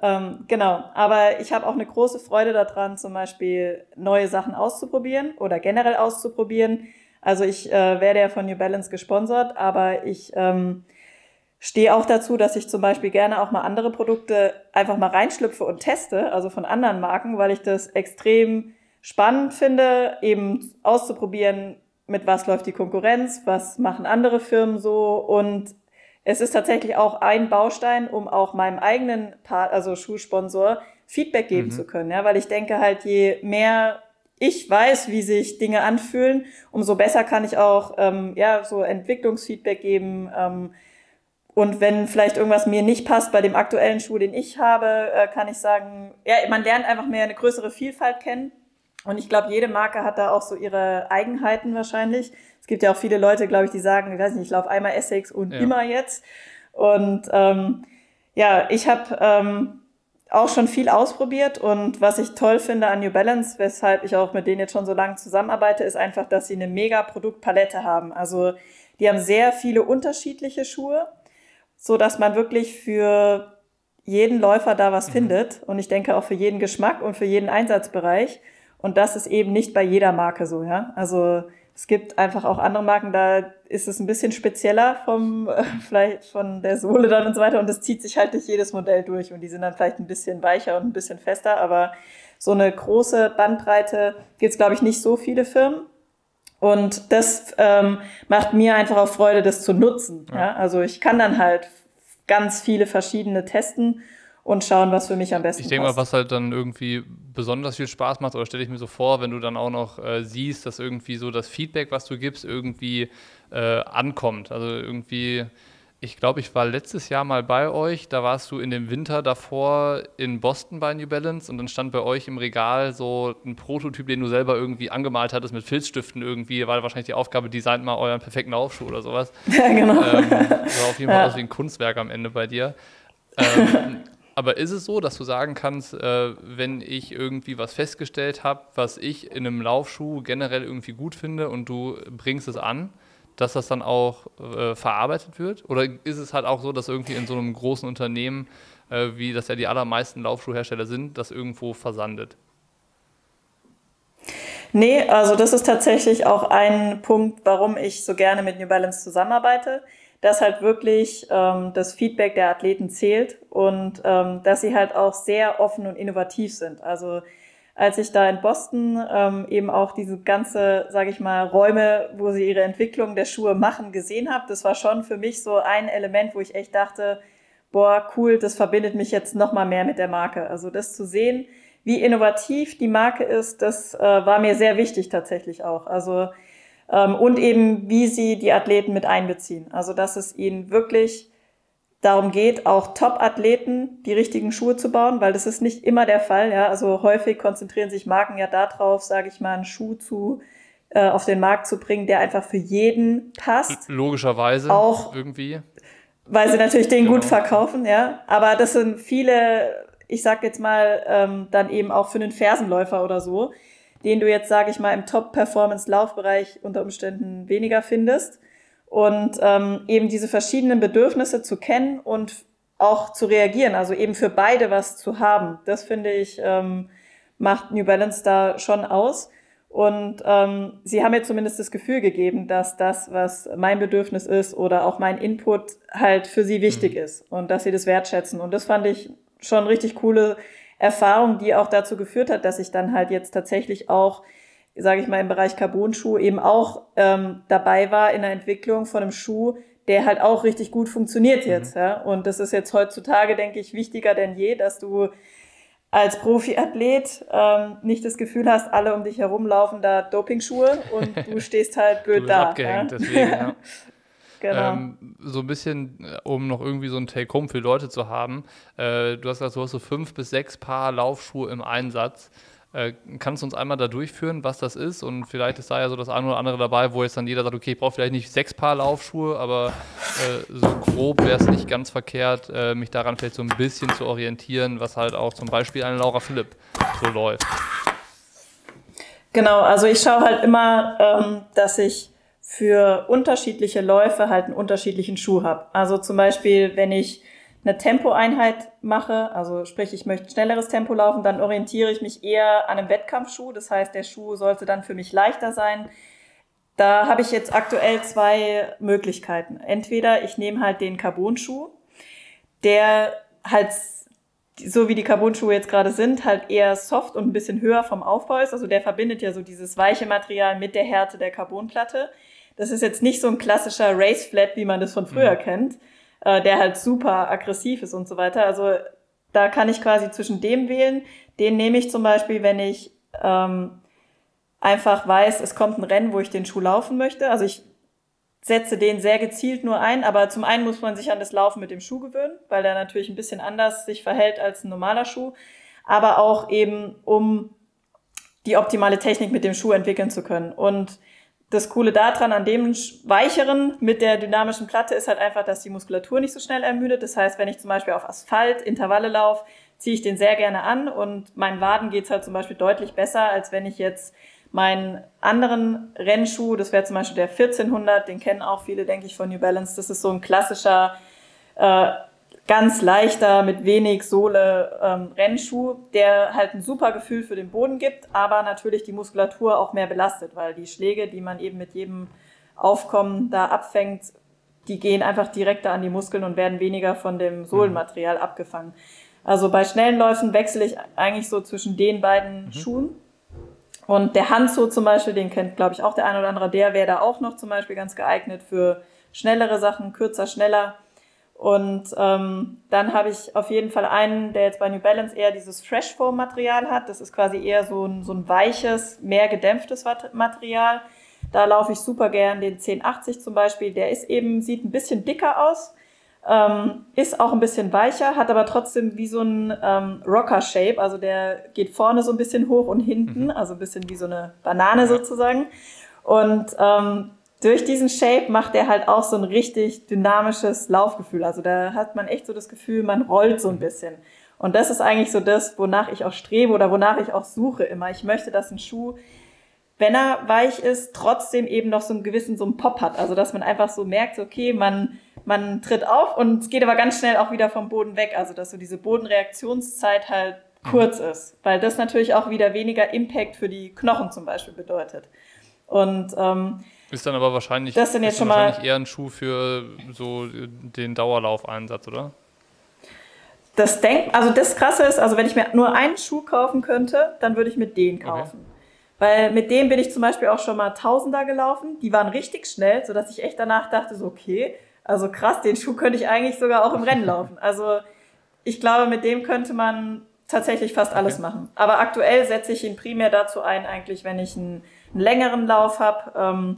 Ähm, genau, aber ich habe auch eine große Freude daran, zum Beispiel neue Sachen auszuprobieren oder generell auszuprobieren. Also ich äh, werde ja von New Balance gesponsert, aber ich ähm, stehe auch dazu, dass ich zum Beispiel gerne auch mal andere Produkte einfach mal reinschlüpfe und teste, also von anderen Marken, weil ich das extrem spannend finde, eben auszuprobieren, mit was läuft die Konkurrenz, was machen andere Firmen so und es ist tatsächlich auch ein Baustein, um auch meinem eigenen Part, also Schulsponsor, Feedback geben mhm. zu können, ja, weil ich denke halt, je mehr ich weiß, wie sich Dinge anfühlen, umso besser kann ich auch ähm, ja so Entwicklungsfeedback geben. Ähm, und wenn vielleicht irgendwas mir nicht passt bei dem aktuellen Schuh, den ich habe, äh, kann ich sagen, ja, man lernt einfach mehr eine größere Vielfalt kennen. Und ich glaube, jede Marke hat da auch so ihre Eigenheiten wahrscheinlich gibt ja auch viele Leute, glaube ich, die sagen, ich weiß nicht, ich laufe einmal Essex und ja. immer jetzt. Und ähm, ja, ich habe ähm, auch schon viel ausprobiert und was ich toll finde an New Balance, weshalb ich auch mit denen jetzt schon so lange zusammenarbeite, ist einfach, dass sie eine mega Produktpalette haben. Also die haben sehr viele unterschiedliche Schuhe, so dass man wirklich für jeden Läufer da was mhm. findet und ich denke auch für jeden Geschmack und für jeden Einsatzbereich. Und das ist eben nicht bei jeder Marke so, ja. Also es gibt einfach auch andere Marken, da ist es ein bisschen spezieller vom, äh, vielleicht von der Sohle dann und so weiter. Und das zieht sich halt durch jedes Modell durch. Und die sind dann vielleicht ein bisschen weicher und ein bisschen fester. Aber so eine große Bandbreite gibt es, glaube ich, nicht so viele Firmen. Und das ähm, macht mir einfach auch Freude, das zu nutzen. Ja. ja. Also ich kann dann halt ganz viele verschiedene testen und schauen, was für mich am besten Ich denke mal, was halt dann irgendwie besonders viel Spaß macht, oder stelle ich mir so vor, wenn du dann auch noch äh, siehst, dass irgendwie so das Feedback, was du gibst, irgendwie äh, ankommt. Also irgendwie, ich glaube, ich war letztes Jahr mal bei euch, da warst du in dem Winter davor in Boston bei New Balance und dann stand bei euch im Regal so ein Prototyp, den du selber irgendwie angemalt hattest mit Filzstiften irgendwie, war wahrscheinlich die Aufgabe, designt mal euren perfekten Laufschuh oder sowas. Ja, genau. Ähm, war auf jeden Fall ja. aus wie ein Kunstwerk am Ende bei dir. Ähm, aber ist es so, dass du sagen kannst, äh, wenn ich irgendwie was festgestellt habe, was ich in einem Laufschuh generell irgendwie gut finde und du bringst es an, dass das dann auch äh, verarbeitet wird? Oder ist es halt auch so, dass irgendwie in so einem großen Unternehmen, äh, wie das ja die allermeisten Laufschuhhersteller sind, das irgendwo versandet? Nee, also das ist tatsächlich auch ein Punkt, warum ich so gerne mit New Balance zusammenarbeite dass halt wirklich ähm, das Feedback der Athleten zählt und ähm, dass sie halt auch sehr offen und innovativ sind. Also als ich da in Boston ähm, eben auch diese ganze, sage ich mal, Räume, wo sie ihre Entwicklung der Schuhe machen, gesehen habe, das war schon für mich so ein Element, wo ich echt dachte, boah, cool, das verbindet mich jetzt noch mal mehr mit der Marke. Also das zu sehen, wie innovativ die Marke ist, das äh, war mir sehr wichtig tatsächlich auch. Also ähm, und eben, wie sie die Athleten mit einbeziehen. Also, dass es ihnen wirklich darum geht, auch Top-Athleten die richtigen Schuhe zu bauen, weil das ist nicht immer der Fall. Ja? Also häufig konzentrieren sich Marken ja darauf, sage ich mal, einen Schuh zu äh, auf den Markt zu bringen, der einfach für jeden passt. Logischerweise auch irgendwie. Weil sie natürlich den genau. gut verkaufen, ja. Aber das sind viele, ich sag jetzt mal, ähm, dann eben auch für einen Fersenläufer oder so, den du jetzt, sage ich mal, im Top-Performance-Laufbereich unter Umständen weniger findest. Und ähm, eben diese verschiedenen Bedürfnisse zu kennen und auch zu reagieren, also eben für beide was zu haben, das finde ich, ähm, macht New Balance da schon aus. Und ähm, sie haben mir zumindest das Gefühl gegeben, dass das, was mein Bedürfnis ist oder auch mein Input halt für sie wichtig mhm. ist und dass sie das wertschätzen. Und das fand ich schon richtig coole Erfahrung, die auch dazu geführt hat, dass ich dann halt jetzt tatsächlich auch, sage ich mal, im Bereich Carbon-Schuh eben auch ähm, dabei war in der Entwicklung von einem Schuh, der halt auch richtig gut funktioniert mhm. jetzt. Mhm. Ja? Und das ist jetzt heutzutage, denke ich, wichtiger denn je, dass du als Profiathlet ähm, nicht das Gefühl hast, alle um dich herum laufen da Dopingschuhe und du stehst halt blöd da. Abgehängt, ja? deswegen, ja. Genau. Ähm, so ein bisschen, äh, um noch irgendwie so ein Take-Home für Leute zu haben. Äh, du hast gesagt, du hast so fünf bis sechs Paar Laufschuhe im Einsatz. Äh, kannst du uns einmal da durchführen, was das ist? Und vielleicht ist da ja so das eine oder andere dabei, wo jetzt dann jeder sagt, okay, ich brauche vielleicht nicht sechs Paar Laufschuhe, aber äh, so grob wäre es nicht ganz verkehrt, äh, mich daran vielleicht so ein bisschen zu orientieren, was halt auch zum Beispiel eine Laura Philipp so läuft. Genau, also ich schaue halt immer, ähm, dass ich für unterschiedliche Läufe halt einen unterschiedlichen Schuh habe. Also zum Beispiel, wenn ich eine Tempoeinheit mache, also sprich, ich möchte schnelleres Tempo laufen, dann orientiere ich mich eher an einem Wettkampfschuh. Das heißt, der Schuh sollte dann für mich leichter sein. Da habe ich jetzt aktuell zwei Möglichkeiten. Entweder ich nehme halt den Carbon-Schuh, der halt so wie die Carbon-Schuhe jetzt gerade sind, halt eher soft und ein bisschen höher vom Aufbau ist. Also der verbindet ja so dieses weiche Material mit der Härte der Carbonplatte. Das ist jetzt nicht so ein klassischer Race Flat, wie man das von früher mhm. kennt, äh, der halt super aggressiv ist und so weiter. Also da kann ich quasi zwischen dem wählen. Den nehme ich zum Beispiel, wenn ich ähm, einfach weiß, es kommt ein Rennen, wo ich den Schuh laufen möchte. Also ich setze den sehr gezielt nur ein, aber zum einen muss man sich an das Laufen mit dem Schuh gewöhnen, weil der natürlich ein bisschen anders sich verhält als ein normaler Schuh, aber auch eben um die optimale Technik mit dem Schuh entwickeln zu können. Und das Coole daran an dem weicheren mit der dynamischen Platte ist halt einfach, dass die Muskulatur nicht so schnell ermüdet. Das heißt, wenn ich zum Beispiel auf Asphalt Intervalle laufe, ziehe ich den sehr gerne an und meinen Waden geht's halt zum Beispiel deutlich besser, als wenn ich jetzt meinen anderen Rennschuh, das wäre zum Beispiel der 1400, den kennen auch viele, denke ich, von New Balance. Das ist so ein klassischer äh, ganz leichter, mit wenig Sohle ähm, Rennschuh, der halt ein super Gefühl für den Boden gibt, aber natürlich die Muskulatur auch mehr belastet, weil die Schläge, die man eben mit jedem Aufkommen da abfängt, die gehen einfach direkter an die Muskeln und werden weniger von dem Sohlenmaterial mhm. abgefangen. Also bei schnellen Läufen wechsle ich eigentlich so zwischen den beiden mhm. Schuhen. Und der Hanzo zum Beispiel, den kennt, glaube ich, auch der eine oder andere, der wäre da auch noch zum Beispiel ganz geeignet für schnellere Sachen, kürzer, schneller. Und ähm, dann habe ich auf jeden Fall einen, der jetzt bei New Balance eher dieses Fresh Foam Material hat. Das ist quasi eher so ein, so ein weiches, mehr gedämpftes Material. Da laufe ich super gern den 1080 zum Beispiel. Der ist eben, sieht ein bisschen dicker aus, ähm, ist auch ein bisschen weicher, hat aber trotzdem wie so ein ähm, Rocker-Shape. Also der geht vorne so ein bisschen hoch und hinten, mhm. also ein bisschen wie so eine Banane sozusagen. Und ähm, durch diesen Shape macht er halt auch so ein richtig dynamisches Laufgefühl. Also da hat man echt so das Gefühl, man rollt so ein bisschen. Und das ist eigentlich so das, wonach ich auch strebe oder wonach ich auch suche immer. Ich möchte, dass ein Schuh, wenn er weich ist, trotzdem eben noch so einen gewissen so einen Pop hat. Also dass man einfach so merkt, okay, man, man tritt auf und es geht aber ganz schnell auch wieder vom Boden weg. Also dass so diese Bodenreaktionszeit halt kurz ist. Weil das natürlich auch wieder weniger Impact für die Knochen zum Beispiel bedeutet. Und ähm, ist dann aber wahrscheinlich, das sind jetzt schon wahrscheinlich eher ein Schuh für so den Dauerlaufeinsatz, oder? Das denk, also das Krasse ist, also wenn ich mir nur einen Schuh kaufen könnte, dann würde ich mit den kaufen. Okay. Weil mit dem bin ich zum Beispiel auch schon mal Tausender gelaufen. Die waren richtig schnell, sodass ich echt danach dachte, so okay, also krass, den Schuh könnte ich eigentlich sogar auch im Rennen laufen. Also ich glaube, mit dem könnte man tatsächlich fast alles okay. machen. Aber aktuell setze ich ihn primär dazu ein, eigentlich, wenn ich einen, einen längeren Lauf habe. Ähm,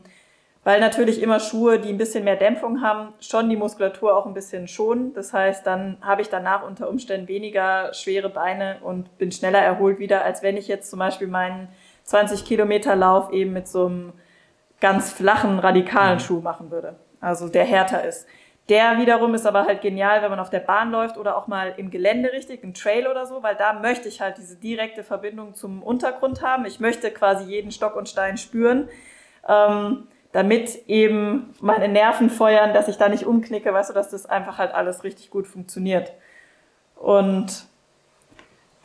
weil natürlich immer Schuhe, die ein bisschen mehr Dämpfung haben, schon die Muskulatur auch ein bisschen schonen. Das heißt, dann habe ich danach unter Umständen weniger schwere Beine und bin schneller erholt wieder, als wenn ich jetzt zum Beispiel meinen 20 Kilometer Lauf eben mit so einem ganz flachen, radikalen mhm. Schuh machen würde. Also der härter ist. Der wiederum ist aber halt genial, wenn man auf der Bahn läuft oder auch mal im Gelände richtig, im Trail oder so, weil da möchte ich halt diese direkte Verbindung zum Untergrund haben. Ich möchte quasi jeden Stock und Stein spüren. Ähm, damit eben meine Nerven feuern, dass ich da nicht umknicke, weißt du, dass das einfach halt alles richtig gut funktioniert. Und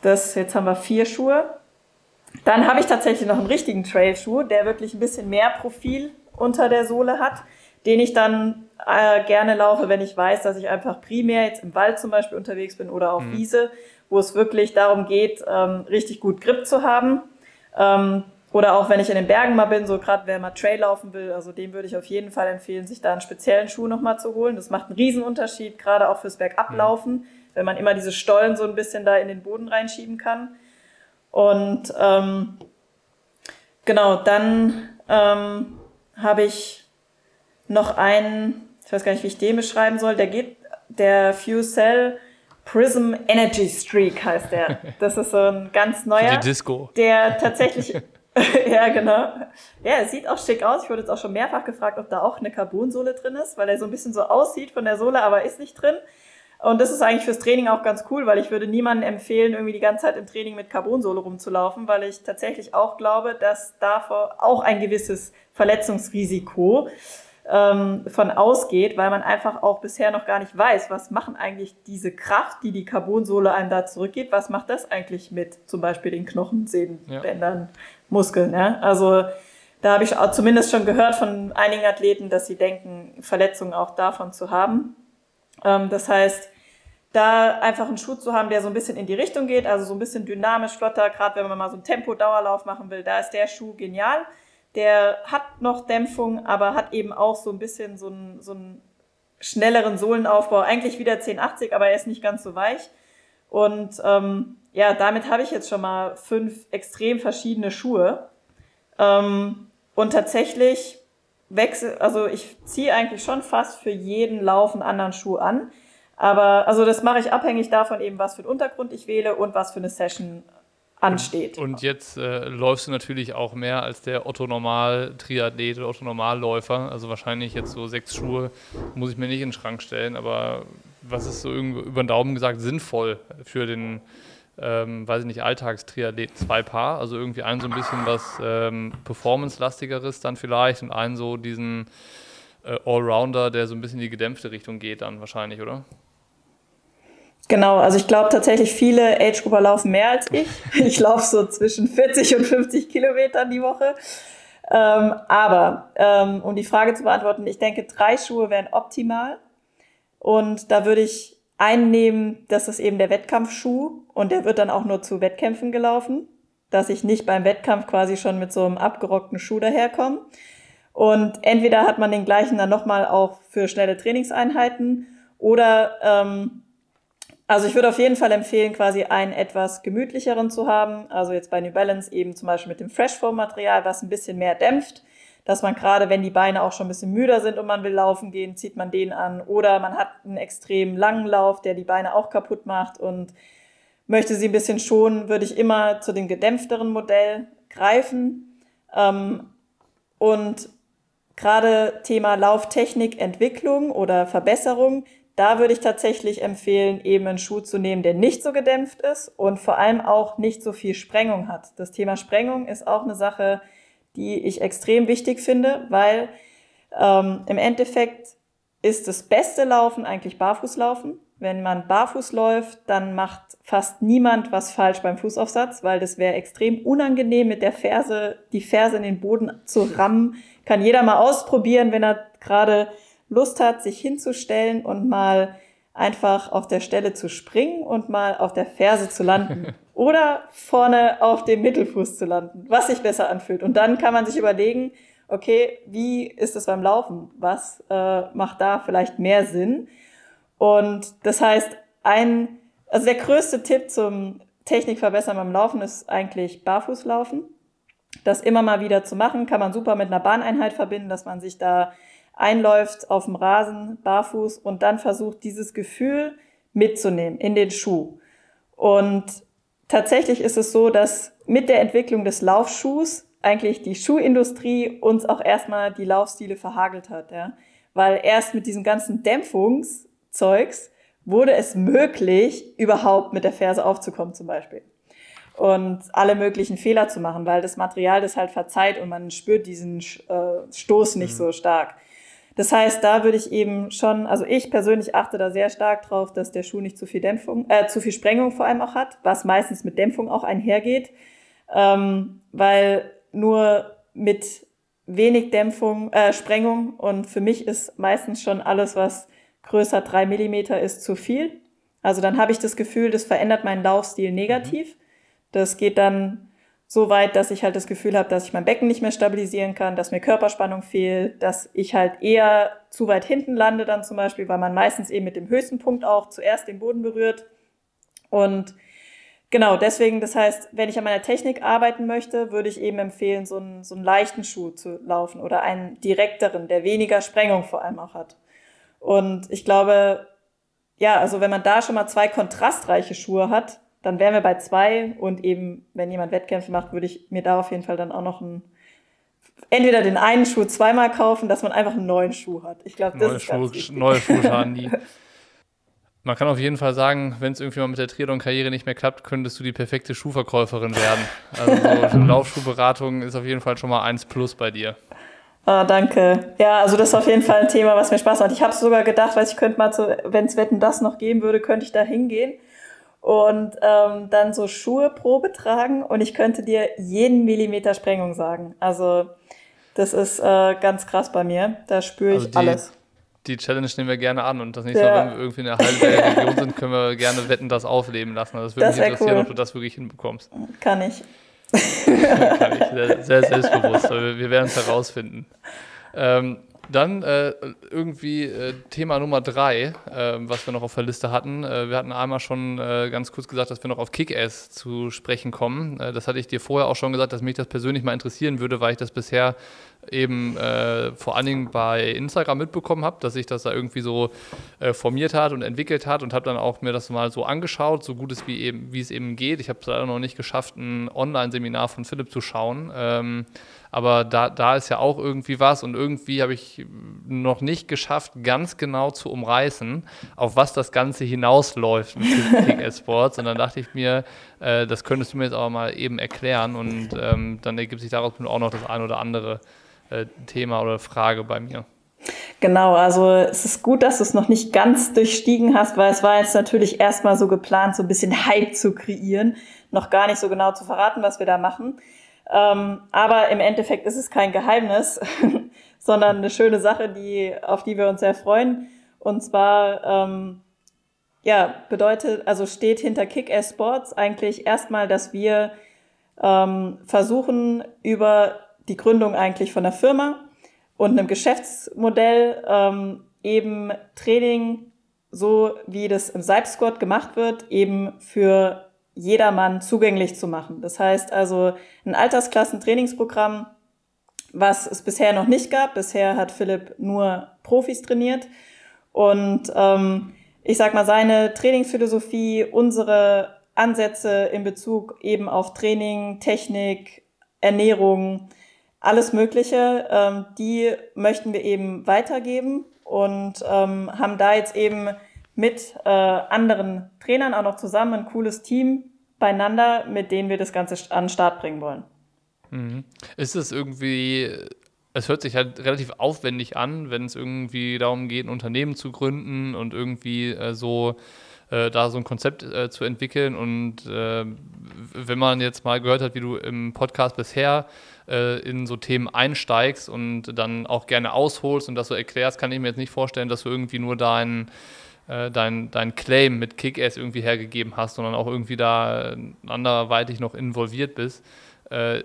das, jetzt haben wir vier Schuhe. Dann habe ich tatsächlich noch einen richtigen Trailschuh, der wirklich ein bisschen mehr Profil unter der Sohle hat, den ich dann äh, gerne laufe, wenn ich weiß, dass ich einfach primär jetzt im Wald zum Beispiel unterwegs bin oder auf mhm. Wiese, wo es wirklich darum geht, ähm, richtig gut Grip zu haben. Ähm, oder auch wenn ich in den Bergen mal bin, so gerade wer mal Trail laufen will, also dem würde ich auf jeden Fall empfehlen, sich da einen speziellen Schuh nochmal zu holen. Das macht einen Riesenunterschied, gerade auch fürs Bergablaufen, mhm. wenn man immer diese Stollen so ein bisschen da in den Boden reinschieben kann. Und ähm, genau, dann ähm, habe ich noch einen, ich weiß gar nicht, wie ich den beschreiben soll, der geht, der Fusel Prism Energy Streak heißt der. Das ist so ein ganz neuer. Die Disco. Der tatsächlich, ja genau. Ja, es sieht auch schick aus. Ich wurde jetzt auch schon mehrfach gefragt, ob da auch eine Carbonsohle drin ist, weil er so ein bisschen so aussieht von der Sohle, aber ist nicht drin. Und das ist eigentlich fürs Training auch ganz cool, weil ich würde niemandem empfehlen, irgendwie die ganze Zeit im Training mit Carbonsohle rumzulaufen, weil ich tatsächlich auch glaube, dass davor auch ein gewisses Verletzungsrisiko ähm, von ausgeht, weil man einfach auch bisher noch gar nicht weiß, was machen eigentlich diese Kraft, die die Carbonsohle einem da zurückgeht, was macht das eigentlich mit zum Beispiel den Knochen, Sehnen, ja. Bändern, Muskeln. Ja? Also da habe ich zumindest schon gehört von einigen Athleten, dass sie denken, Verletzungen auch davon zu haben. Ähm, das heißt, da einfach einen Schuh zu haben, der so ein bisschen in die Richtung geht, also so ein bisschen dynamisch, flotter, gerade wenn man mal so einen Tempo-Dauerlauf machen will, da ist der Schuh genial. Der hat noch Dämpfung, aber hat eben auch so ein bisschen so einen, so einen schnelleren Sohlenaufbau. Eigentlich wieder 1080, aber er ist nicht ganz so weich. Und ähm, ja, damit habe ich jetzt schon mal fünf extrem verschiedene Schuhe. Ähm, und tatsächlich wechsel, also ich ziehe eigentlich schon fast für jeden Lauf einen anderen Schuh an. Aber also das mache ich abhängig davon eben, was für einen Untergrund ich wähle und was für eine Session ansteht. Und, jetzt äh, läufst du natürlich auch mehr als der Otto-Normal-Triathlet oder Otto-Normalläufer. Also wahrscheinlich jetzt so sechs Schuhe muss ich mir nicht in den Schrank stellen. Aber was ist so über den Daumen gesagt sinnvoll für den, ähm, weiß ich nicht, Alltagstriathleten? Zwei Paar, also irgendwie einen so ein bisschen was ähm, Performance-lastigeres dann vielleicht und einen so diesen äh, Allrounder, der so ein bisschen in die gedämpfte Richtung geht dann wahrscheinlich, oder? Genau, also ich glaube tatsächlich, viele Age-Grupper laufen mehr als ich. Ich laufe so zwischen 40 und 50 Kilometern die Woche. Ähm, aber ähm, um die Frage zu beantworten, ich denke, drei Schuhe wären optimal. Und da würde ich einnehmen, das ist eben der Wettkampfschuh und der wird dann auch nur zu Wettkämpfen gelaufen, dass ich nicht beim Wettkampf quasi schon mit so einem abgerockten Schuh daherkomme. Und entweder hat man den gleichen dann nochmal auch für schnelle Trainingseinheiten oder ähm, also ich würde auf jeden Fall empfehlen, quasi einen etwas gemütlicheren zu haben. Also jetzt bei New Balance eben zum Beispiel mit dem Freshfoam-Material, was ein bisschen mehr dämpft, dass man gerade, wenn die Beine auch schon ein bisschen müder sind und man will laufen gehen, zieht man den an. Oder man hat einen extrem langen Lauf, der die Beine auch kaputt macht und möchte sie ein bisschen schonen, würde ich immer zu dem gedämpfteren Modell greifen. Ähm, und gerade Thema Lauftechnik, Entwicklung oder Verbesserung, da würde ich tatsächlich empfehlen, eben einen Schuh zu nehmen, der nicht so gedämpft ist und vor allem auch nicht so viel Sprengung hat. Das Thema Sprengung ist auch eine Sache, die ich extrem wichtig finde, weil ähm, im Endeffekt ist das beste Laufen eigentlich Barfußlaufen. Wenn man barfuß läuft, dann macht fast niemand was falsch beim Fußaufsatz, weil das wäre extrem unangenehm, mit der Ferse, die Ferse in den Boden zu rammen. Kann jeder mal ausprobieren, wenn er gerade Lust hat, sich hinzustellen und mal einfach auf der Stelle zu springen und mal auf der Ferse zu landen. Oder vorne auf dem Mittelfuß zu landen, was sich besser anfühlt. Und dann kann man sich überlegen, okay, wie ist es beim Laufen? Was äh, macht da vielleicht mehr Sinn? Und das heißt, ein, also der größte Tipp zum Technikverbessern beim Laufen ist eigentlich Barfußlaufen. Das immer mal wieder zu machen, kann man super mit einer Bahneinheit verbinden, dass man sich da einläuft auf dem Rasen, barfuß und dann versucht, dieses Gefühl mitzunehmen in den Schuh. Und tatsächlich ist es so, dass mit der Entwicklung des Laufschuhs eigentlich die Schuhindustrie uns auch erstmal die Laufstile verhagelt hat, ja. Weil erst mit diesem ganzen Dämpfungszeugs wurde es möglich, überhaupt mit der Ferse aufzukommen zum Beispiel. Und alle möglichen Fehler zu machen, weil das Material das halt verzeiht und man spürt diesen äh, Stoß nicht mhm. so stark. Das heißt, da würde ich eben schon, also ich persönlich achte da sehr stark drauf, dass der Schuh nicht zu viel Dämpfung, äh, zu viel Sprengung vor allem auch hat, was meistens mit Dämpfung auch einhergeht, ähm, weil nur mit wenig Dämpfung, äh, Sprengung und für mich ist meistens schon alles, was größer drei Millimeter ist, zu viel. Also dann habe ich das Gefühl, das verändert meinen Laufstil negativ. Mhm. Das geht dann so weit, dass ich halt das Gefühl habe, dass ich mein Becken nicht mehr stabilisieren kann, dass mir Körperspannung fehlt, dass ich halt eher zu weit hinten lande dann zum Beispiel, weil man meistens eben mit dem höchsten Punkt auch zuerst den Boden berührt. Und genau, deswegen, das heißt, wenn ich an meiner Technik arbeiten möchte, würde ich eben empfehlen, so einen, so einen leichten Schuh zu laufen oder einen direkteren, der weniger Sprengung vor allem auch hat. Und ich glaube, ja, also wenn man da schon mal zwei kontrastreiche Schuhe hat, dann wären wir bei zwei und eben, wenn jemand Wettkämpfe macht, würde ich mir da auf jeden Fall dann auch noch einen, entweder den einen Schuh zweimal kaufen, dass man einfach einen neuen Schuh hat. Ich glaube, das neue ist Schuh, ganz wichtig. Neue Schuhe schaden nie. Man kann auf jeden Fall sagen, wenn es irgendwie mal mit der Triathlon-Karriere nicht mehr klappt, könntest du die perfekte Schuhverkäuferin werden. Also so Laufschuhberatung ist auf jeden Fall schon mal eins plus bei dir. Ah, danke. Ja, also das ist auf jeden Fall ein Thema, was mir Spaß macht. Ich habe sogar gedacht, weil ich könnte mal, wenn es Wetten das noch geben würde, könnte ich da hingehen und ähm, dann so Schuhe Probe tragen und ich könnte dir jeden Millimeter Sprengung sagen. Also das ist äh, ganz krass bei mir. Da spüre ich also die, alles. Die Challenge nehmen wir gerne an und das nächste ja. Mal, wenn wir irgendwie in der halben Region sind, können wir gerne wetten, das aufleben lassen. Also das würde mich interessieren, cool. ob du das wirklich hinbekommst. Kann ich. Kann ich. Sehr, sehr selbstbewusst. Wir, wir werden es herausfinden. Ähm, dann äh, irgendwie äh, Thema Nummer drei, äh, was wir noch auf der Liste hatten. Äh, wir hatten einmal schon äh, ganz kurz gesagt, dass wir noch auf Kick-Ass zu sprechen kommen. Äh, das hatte ich dir vorher auch schon gesagt, dass mich das persönlich mal interessieren würde, weil ich das bisher eben vor allen Dingen bei Instagram mitbekommen habe, dass sich das da irgendwie so formiert hat und entwickelt hat und habe dann auch mir das mal so angeschaut, so gut es wie, eben, wie es eben geht. Ich habe es leider noch nicht geschafft, ein Online-Seminar von Philipp zu schauen. Ähm, aber da, da ist ja auch irgendwie was und irgendwie habe ich noch nicht geschafft, ganz genau zu umreißen, auf was das Ganze hinausläuft mit Kick Sports. Und dann dachte ich mir, äh, das könntest du mir jetzt aber mal eben erklären und ähm, dann ergibt sich daraus auch noch das ein oder andere äh, Thema oder Frage bei mir. Genau, also es ist gut, dass du es noch nicht ganz durchstiegen hast, weil es war jetzt natürlich erstmal so geplant, so ein bisschen Hype zu kreieren, noch gar nicht so genau zu verraten, was wir da machen. Ähm, aber im Endeffekt ist es kein Geheimnis, sondern eine schöne Sache, die, auf die wir uns sehr freuen. Und zwar, ähm, ja, bedeutet, also steht hinter Kick-Ass Sports eigentlich erstmal, dass wir ähm, versuchen, über die Gründung eigentlich von der Firma und einem Geschäftsmodell ähm, eben Training, so wie das im Seib Squad gemacht wird, eben für jedermann zugänglich zu machen. Das heißt also ein Altersklassentrainingsprogramm, was es bisher noch nicht gab. Bisher hat Philipp nur Profis trainiert. Und ähm, ich sag mal, seine Trainingsphilosophie, unsere Ansätze in Bezug eben auf Training, Technik, Ernährung, alles Mögliche, ähm, die möchten wir eben weitergeben und ähm, haben da jetzt eben mit äh, anderen Trainern auch noch zusammen ein cooles Team beieinander, mit denen wir das Ganze an den Start bringen wollen. Mhm. Ist es irgendwie, es hört sich halt relativ aufwendig an, wenn es irgendwie darum geht, ein Unternehmen zu gründen und irgendwie äh, so äh, da so ein Konzept äh, zu entwickeln. Und äh, wenn man jetzt mal gehört hat, wie du im Podcast bisher äh, in so Themen einsteigst und dann auch gerne ausholst und das so erklärst, kann ich mir jetzt nicht vorstellen, dass du irgendwie nur deinen äh, dein, dein Claim mit Kick-Ass irgendwie hergegeben hast, sondern auch irgendwie da anderweitig noch involviert bist. Äh,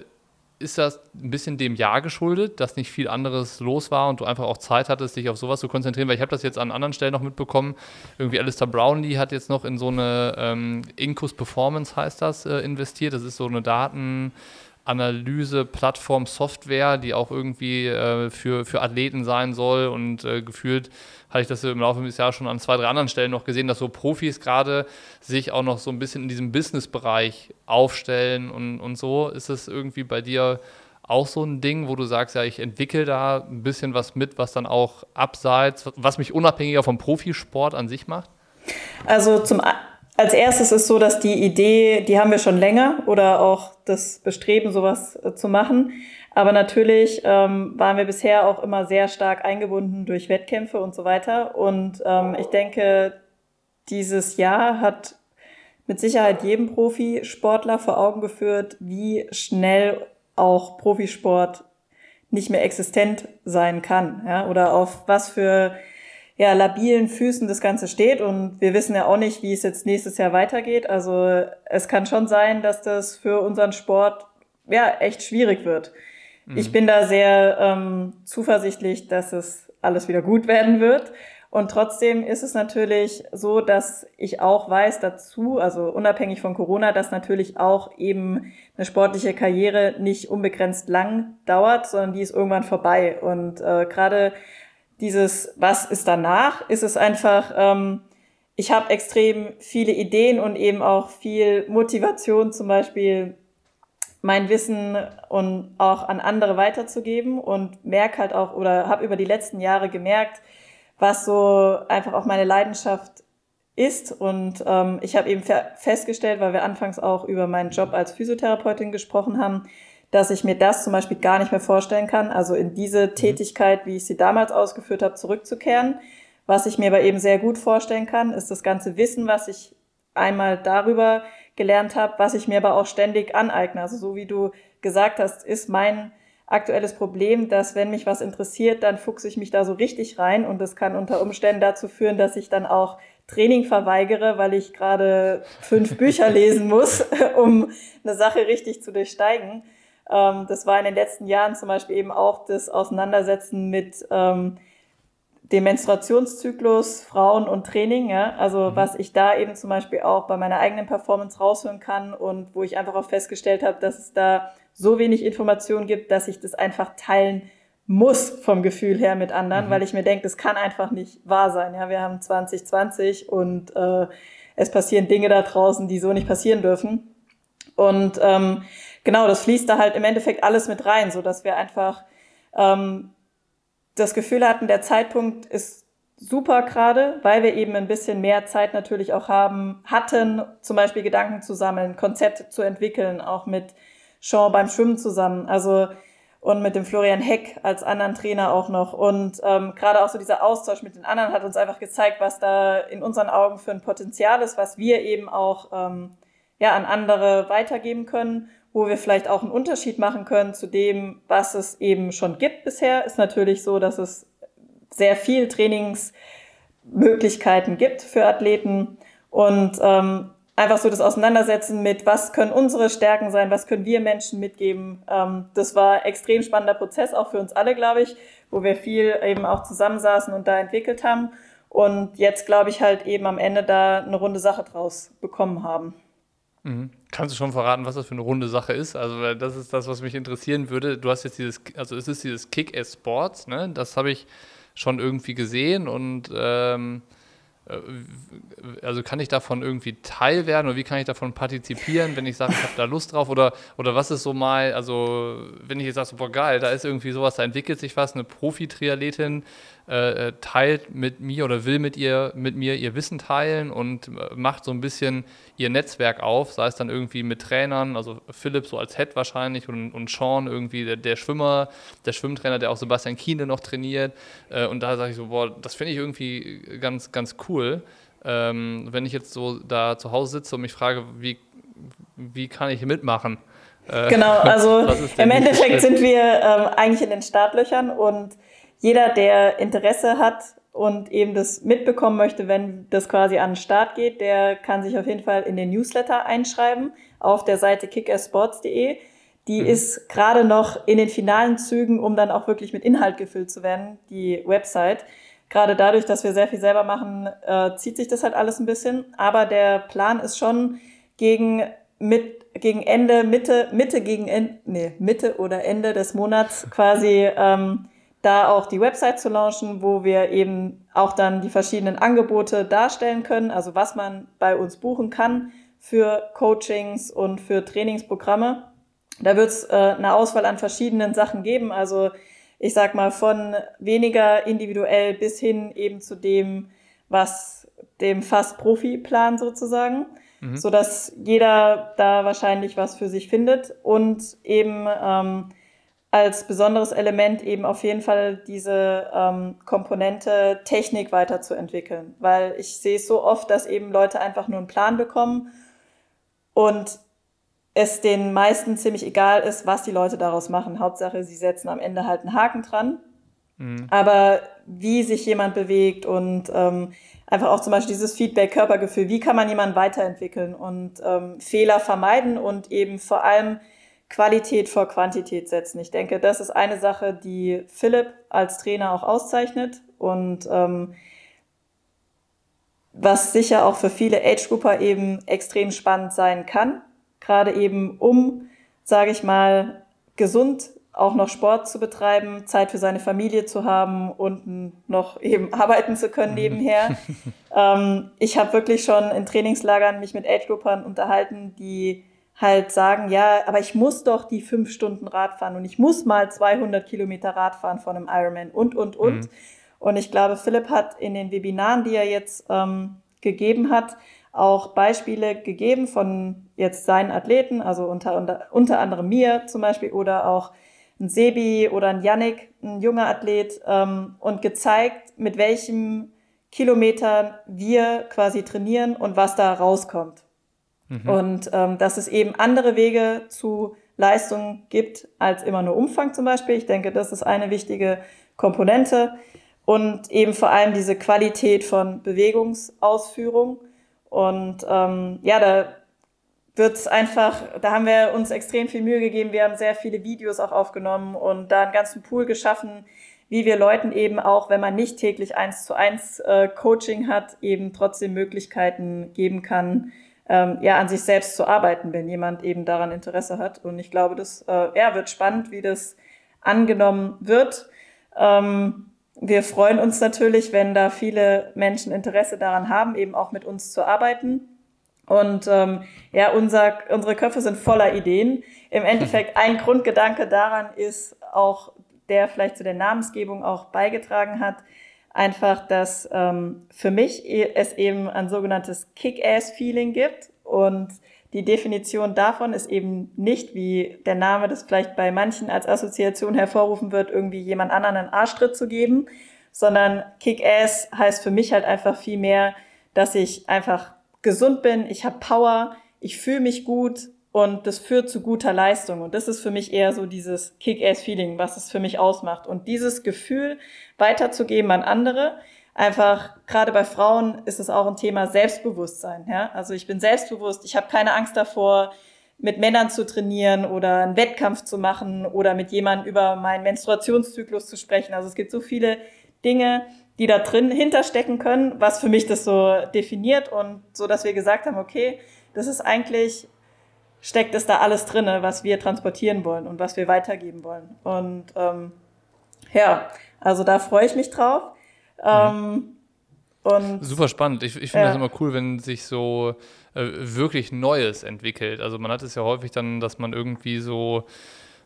ist das ein bisschen dem Jahr geschuldet, dass nicht viel anderes los war und du einfach auch Zeit hattest, dich auf sowas zu konzentrieren? Weil ich habe das jetzt an anderen Stellen noch mitbekommen. Irgendwie Alistair Brownlee hat jetzt noch in so eine ähm, Incus Performance heißt das äh, investiert. Das ist so eine Daten Analyse-Plattform Software, die auch irgendwie äh, für, für Athleten sein soll. Und äh, gefühlt hatte ich das im Laufe des Jahres schon an zwei, drei anderen Stellen noch gesehen, dass so Profis gerade sich auch noch so ein bisschen in diesem Business-Bereich aufstellen und, und so. Ist das irgendwie bei dir auch so ein Ding, wo du sagst, ja, ich entwickle da ein bisschen was mit, was dann auch abseits, was mich unabhängiger vom Profisport an sich macht? Also zum als erstes ist so, dass die Idee, die haben wir schon länger oder auch das Bestreben, sowas äh, zu machen. Aber natürlich ähm, waren wir bisher auch immer sehr stark eingebunden durch Wettkämpfe und so weiter. Und ähm, ich denke, dieses Jahr hat mit Sicherheit jedem Profisportler vor Augen geführt, wie schnell auch Profisport nicht mehr existent sein kann. Ja? Oder auf was für ja, labilen Füßen das Ganze steht und wir wissen ja auch nicht, wie es jetzt nächstes Jahr weitergeht. Also es kann schon sein, dass das für unseren Sport ja echt schwierig wird. Mhm. Ich bin da sehr ähm, zuversichtlich, dass es alles wieder gut werden wird. Und trotzdem ist es natürlich so, dass ich auch weiß dazu, also unabhängig von Corona, dass natürlich auch eben eine sportliche Karriere nicht unbegrenzt lang dauert, sondern die ist irgendwann vorbei. Und äh, gerade dieses, was ist danach, ist es einfach, ähm, ich habe extrem viele Ideen und eben auch viel Motivation, zum Beispiel mein Wissen und auch an andere weiterzugeben und merke halt auch oder habe über die letzten Jahre gemerkt, was so einfach auch meine Leidenschaft ist. Und ähm, ich habe eben festgestellt, weil wir anfangs auch über meinen Job als Physiotherapeutin gesprochen haben, dass ich mir das zum Beispiel gar nicht mehr vorstellen kann, also in diese mhm. Tätigkeit, wie ich sie damals ausgeführt habe, zurückzukehren. Was ich mir aber eben sehr gut vorstellen kann, ist das ganze Wissen, was ich einmal darüber gelernt habe, was ich mir aber auch ständig aneigne. Also so wie du gesagt hast, ist mein aktuelles Problem, dass wenn mich was interessiert, dann fuchse ich mich da so richtig rein und das kann unter Umständen dazu führen, dass ich dann auch Training verweigere, weil ich gerade fünf Bücher lesen muss, um eine Sache richtig zu durchsteigen. Ähm, das war in den letzten Jahren zum Beispiel eben auch das Auseinandersetzen mit dem Menstruationszyklus, Frauen und Training. Ja? Also mhm. was ich da eben zum Beispiel auch bei meiner eigenen Performance raushören kann und wo ich einfach auch festgestellt habe, dass es da so wenig Informationen gibt, dass ich das einfach teilen muss vom Gefühl her mit anderen, mhm. weil ich mir denke, das kann einfach nicht wahr sein. Ja, wir haben 2020 und äh, es passieren Dinge da draußen, die so nicht passieren dürfen. Und ähm, genau, das fließt da halt im Endeffekt alles mit rein, so dass wir einfach ähm, das Gefühl hatten, der Zeitpunkt ist super gerade, weil wir eben ein bisschen mehr Zeit natürlich auch haben, hatten, zum Beispiel Gedanken zu sammeln, Konzepte zu entwickeln, auch mit Sean beim Schwimmen zusammen. Also und mit dem Florian Heck als anderen Trainer auch noch. Und ähm, gerade auch so dieser Austausch mit den anderen hat uns einfach gezeigt, was da in unseren Augen für ein Potenzial ist, was wir eben auch ähm, ja, an andere weitergeben können, wo wir vielleicht auch einen Unterschied machen können zu dem, was es eben schon gibt bisher. Ist natürlich so, dass es sehr viel Trainingsmöglichkeiten gibt für Athleten. Und ähm, einfach so das Auseinandersetzen mit, was können unsere Stärken sein, was können wir Menschen mitgeben. Ähm, das war extrem spannender Prozess, auch für uns alle, glaube ich, wo wir viel eben auch zusammensaßen und da entwickelt haben. Und jetzt, glaube ich, halt eben am Ende da eine runde Sache draus bekommen haben. Mhm. Kannst du schon verraten, was das für eine runde Sache ist? Also, das ist das, was mich interessieren würde. Du hast jetzt dieses, also es ist dieses Kick-Ass Sports, ne? Das habe ich schon irgendwie gesehen und ähm, äh, also kann ich davon irgendwie Teil werden oder wie kann ich davon partizipieren, wenn ich sage, ich habe da Lust drauf oder, oder was ist so mal, also wenn ich jetzt sage, boah geil, da ist irgendwie sowas, da entwickelt sich was, eine Profi-Triathletin äh, äh, teilt mit mir oder will mit ihr mit mir ihr Wissen teilen und äh, macht so ein bisschen ihr Netzwerk auf, sei es dann irgendwie mit Trainern, also Philipp so als Head wahrscheinlich und, und Sean irgendwie der, der Schwimmer, der Schwimmtrainer, der auch Sebastian Kiene noch trainiert. Äh, und da sage ich so, boah, das finde ich irgendwie ganz, ganz cool. Ähm, wenn ich jetzt so da zu Hause sitze und mich frage, wie, wie kann ich mitmachen? Äh, genau, also im Endeffekt sind wir ähm, eigentlich in den Startlöchern und jeder, der Interesse hat und eben das mitbekommen möchte, wenn das quasi an den Start geht, der kann sich auf jeden Fall in den Newsletter einschreiben auf der Seite kickersports.de. Die mhm. ist gerade noch in den finalen Zügen, um dann auch wirklich mit Inhalt gefüllt zu werden, die Website. Gerade dadurch, dass wir sehr viel selber machen, äh, zieht sich das halt alles ein bisschen. Aber der Plan ist schon gegen mit gegen Ende, Mitte, Mitte gegen Ende, nee, Mitte oder Ende des Monats quasi ähm, da auch die Website zu launchen, wo wir eben auch dann die verschiedenen Angebote darstellen können, also was man bei uns buchen kann für Coachings und für Trainingsprogramme. Da wird es äh, eine Auswahl an verschiedenen Sachen geben, also ich sag mal von weniger individuell bis hin eben zu dem, was dem fast Profi-Plan sozusagen, mhm. so dass jeder da wahrscheinlich was für sich findet und eben ähm, als besonderes Element eben auf jeden Fall diese ähm, Komponente Technik weiterzuentwickeln. Weil ich sehe es so oft, dass eben Leute einfach nur einen Plan bekommen und es den meisten ziemlich egal ist, was die Leute daraus machen. Hauptsache, sie setzen am Ende halt einen Haken dran. Mhm. Aber wie sich jemand bewegt und ähm, einfach auch zum Beispiel dieses Feedback, Körpergefühl, wie kann man jemanden weiterentwickeln und ähm, Fehler vermeiden und eben vor allem Qualität vor Quantität setzen. Ich denke, das ist eine Sache, die Philipp als Trainer auch auszeichnet und ähm, was sicher auch für viele Age-Grupper eben extrem spannend sein kann, gerade eben um, sage ich mal, gesund auch noch Sport zu betreiben, Zeit für seine Familie zu haben und noch eben arbeiten zu können nebenher. ähm, ich habe wirklich schon in Trainingslagern mich mit Age-Gruppern unterhalten, die halt sagen, ja, aber ich muss doch die fünf Stunden Rad fahren und ich muss mal 200 Kilometer Rad fahren von einem Ironman und, und, und. Mhm. Und ich glaube, Philipp hat in den Webinaren, die er jetzt ähm, gegeben hat, auch Beispiele gegeben von jetzt seinen Athleten, also unter, unter, unter anderem mir zum Beispiel oder auch ein Sebi oder ein Yannick, ein junger Athlet, ähm, und gezeigt, mit welchem Kilometern wir quasi trainieren und was da rauskommt. Mhm. Und ähm, dass es eben andere Wege zu Leistung gibt als immer nur Umfang zum Beispiel. Ich denke, das ist eine wichtige Komponente. Und eben vor allem diese Qualität von Bewegungsausführung. Und ähm, ja, da wird es einfach, da haben wir uns extrem viel Mühe gegeben. Wir haben sehr viele Videos auch aufgenommen und da einen ganzen Pool geschaffen, wie wir Leuten eben auch, wenn man nicht täglich eins zu eins äh, Coaching hat, eben trotzdem Möglichkeiten geben kann, ähm, ja, an sich selbst zu arbeiten, wenn jemand eben daran Interesse hat. Und ich glaube, das äh, ja, wird spannend, wie das angenommen wird. Ähm, wir freuen uns natürlich, wenn da viele Menschen Interesse daran haben, eben auch mit uns zu arbeiten. Und ähm, ja, unser, unsere Köpfe sind voller Ideen. Im Endeffekt ein Grundgedanke daran ist auch, der vielleicht zu der Namensgebung auch beigetragen hat, einfach, dass ähm, für mich e, es eben ein sogenanntes Kick-Ass-Feeling gibt. Und die Definition davon ist eben nicht, wie der Name das vielleicht bei manchen als Assoziation hervorrufen wird, irgendwie jemand anderen einen Arschtritt zu geben, sondern Kick-Ass heißt für mich halt einfach viel mehr, dass ich einfach gesund bin, ich habe Power, ich fühle mich gut und das führt zu guter Leistung. Und das ist für mich eher so dieses Kick-Ass-Feeling, was es für mich ausmacht. Und dieses Gefühl weiterzugeben an andere, einfach gerade bei Frauen ist es auch ein Thema Selbstbewusstsein. Ja? Also ich bin selbstbewusst, ich habe keine Angst davor, mit Männern zu trainieren oder einen Wettkampf zu machen oder mit jemandem über meinen Menstruationszyklus zu sprechen. Also es gibt so viele Dinge, die da drin hinterstecken können, was für mich das so definiert und so, dass wir gesagt haben, okay, das ist eigentlich, steckt es da alles drin, was wir transportieren wollen und was wir weitergeben wollen. Und ähm, ja, also da freue ich mich drauf. Ähm, und, Super spannend. Ich, ich finde ja. das immer cool, wenn sich so äh, wirklich Neues entwickelt. Also man hat es ja häufig dann, dass man irgendwie so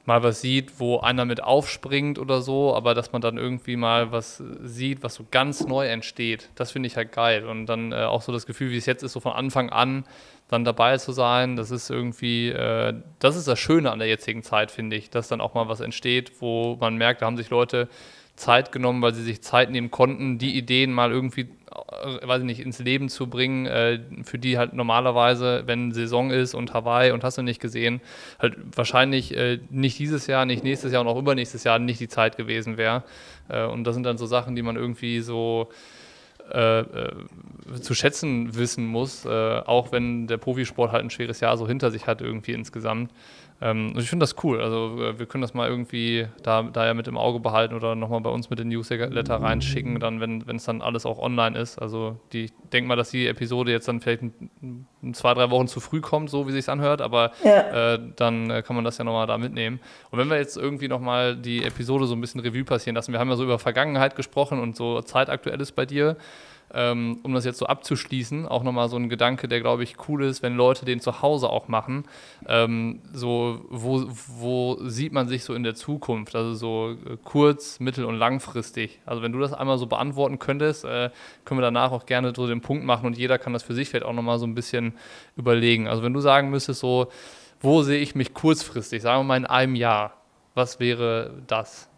mal was sieht, wo einer mit aufspringt oder so, aber dass man dann irgendwie mal was sieht, was so ganz neu entsteht. Das finde ich halt geil. Und dann äh, auch so das Gefühl, wie es jetzt ist, so von Anfang an dann dabei zu sein, das ist irgendwie, äh, das ist das Schöne an der jetzigen Zeit, finde ich, dass dann auch mal was entsteht, wo man merkt, da haben sich Leute Zeit genommen, weil sie sich Zeit nehmen konnten, die Ideen mal irgendwie, weiß ich nicht, ins Leben zu bringen, äh, für die halt normalerweise, wenn Saison ist und Hawaii und hast du nicht gesehen, halt wahrscheinlich äh, nicht dieses Jahr, nicht nächstes Jahr und auch übernächstes Jahr nicht die Zeit gewesen wäre. Äh, und das sind dann so Sachen, die man irgendwie so äh, äh, zu schätzen wissen muss, auch wenn der Profisport halt ein schweres Jahr so hinter sich hat irgendwie insgesamt. Ähm, ich finde das cool. Also äh, wir können das mal irgendwie da, da ja mit im Auge behalten oder nochmal bei uns mit den Newsletter reinschicken, dann, wenn es dann alles auch online ist. Also die, ich denke mal, dass die Episode jetzt dann vielleicht ein, ein zwei, drei Wochen zu früh kommt, so wie sich anhört, aber ja. äh, dann äh, kann man das ja nochmal da mitnehmen. Und wenn wir jetzt irgendwie nochmal die Episode so ein bisschen Revue passieren lassen, wir haben ja so über Vergangenheit gesprochen und so zeitaktuelles bei dir ähm, um das jetzt so abzuschließen, auch nochmal so ein Gedanke, der, glaube ich, cool ist, wenn Leute den zu Hause auch machen. Ähm, so, wo, wo sieht man sich so in der Zukunft? Also so äh, kurz-, mittel- und langfristig. Also wenn du das einmal so beantworten könntest, äh, können wir danach auch gerne so den Punkt machen und jeder kann das für sich vielleicht auch nochmal so ein bisschen überlegen. Also wenn du sagen müsstest, so, wo sehe ich mich kurzfristig, sagen wir mal in einem Jahr, was wäre das?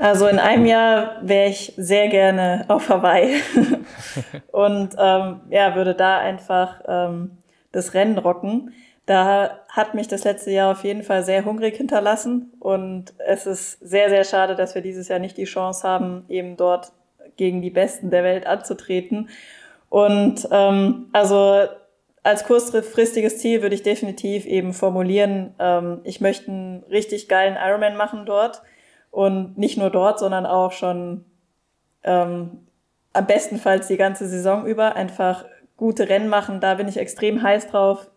Also in einem Jahr wäre ich sehr gerne auf Hawaii und ähm, ja, würde da einfach ähm, das Rennen rocken. Da hat mich das letzte Jahr auf jeden Fall sehr hungrig hinterlassen und es ist sehr, sehr schade, dass wir dieses Jahr nicht die Chance haben, eben dort gegen die Besten der Welt anzutreten. Und ähm, also als kurzfristiges Ziel würde ich definitiv eben formulieren, ähm, ich möchte einen richtig geilen Ironman machen dort und nicht nur dort, sondern auch schon ähm, am bestenfalls die ganze Saison über einfach gute Rennen machen. Da bin ich extrem heiß drauf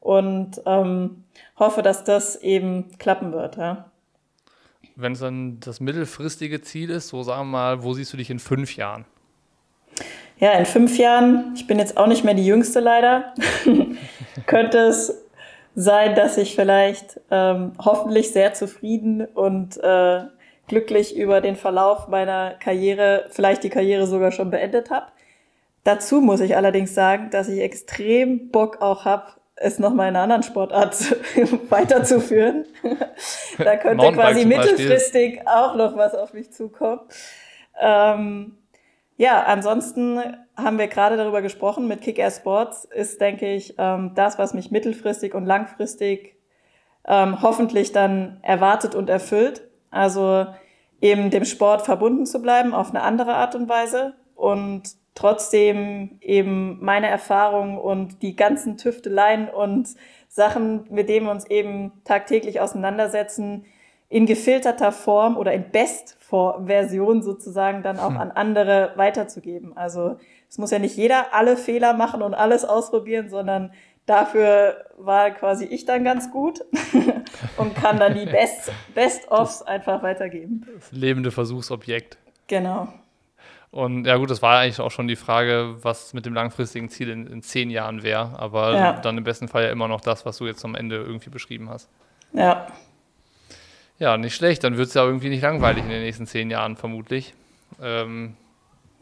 und ähm, hoffe, dass das eben klappen wird. Ja. Wenn es dann das mittelfristige Ziel ist, so sagen wir mal, wo siehst du dich in fünf Jahren? Ja, in fünf Jahren, ich bin jetzt auch nicht mehr die Jüngste leider, könnte es sein, dass ich vielleicht ähm, hoffentlich sehr zufrieden und äh, glücklich über den Verlauf meiner Karriere, vielleicht die Karriere sogar schon beendet habe. Dazu muss ich allerdings sagen, dass ich extrem Bock auch habe, es nochmal in einer anderen Sportart weiterzuführen. da könnte quasi mittelfristig auch noch was auf mich zukommen. Ähm, ja, ansonsten haben wir gerade darüber gesprochen, mit Kick-Ass Sports ist, denke ich, ähm, das, was mich mittelfristig und langfristig ähm, hoffentlich dann erwartet und erfüllt. Also eben dem Sport verbunden zu bleiben auf eine andere Art und Weise und trotzdem eben meine Erfahrungen und die ganzen Tüfteleien und Sachen, mit denen wir uns eben tagtäglich auseinandersetzen, in gefilterter Form oder in Best-Version sozusagen dann auch hm. an andere weiterzugeben. Also es muss ja nicht jeder alle Fehler machen und alles ausprobieren, sondern dafür war quasi ich dann ganz gut und kann dann die Best, Best-Offs einfach weitergeben. Das lebende Versuchsobjekt. Genau. Und ja gut, das war eigentlich auch schon die Frage, was mit dem langfristigen Ziel in, in zehn Jahren wäre. Aber ja. dann im besten Fall ja immer noch das, was du jetzt am Ende irgendwie beschrieben hast. Ja. Ja, nicht schlecht. Dann wird es ja irgendwie nicht langweilig in den nächsten zehn Jahren, vermutlich. Ähm,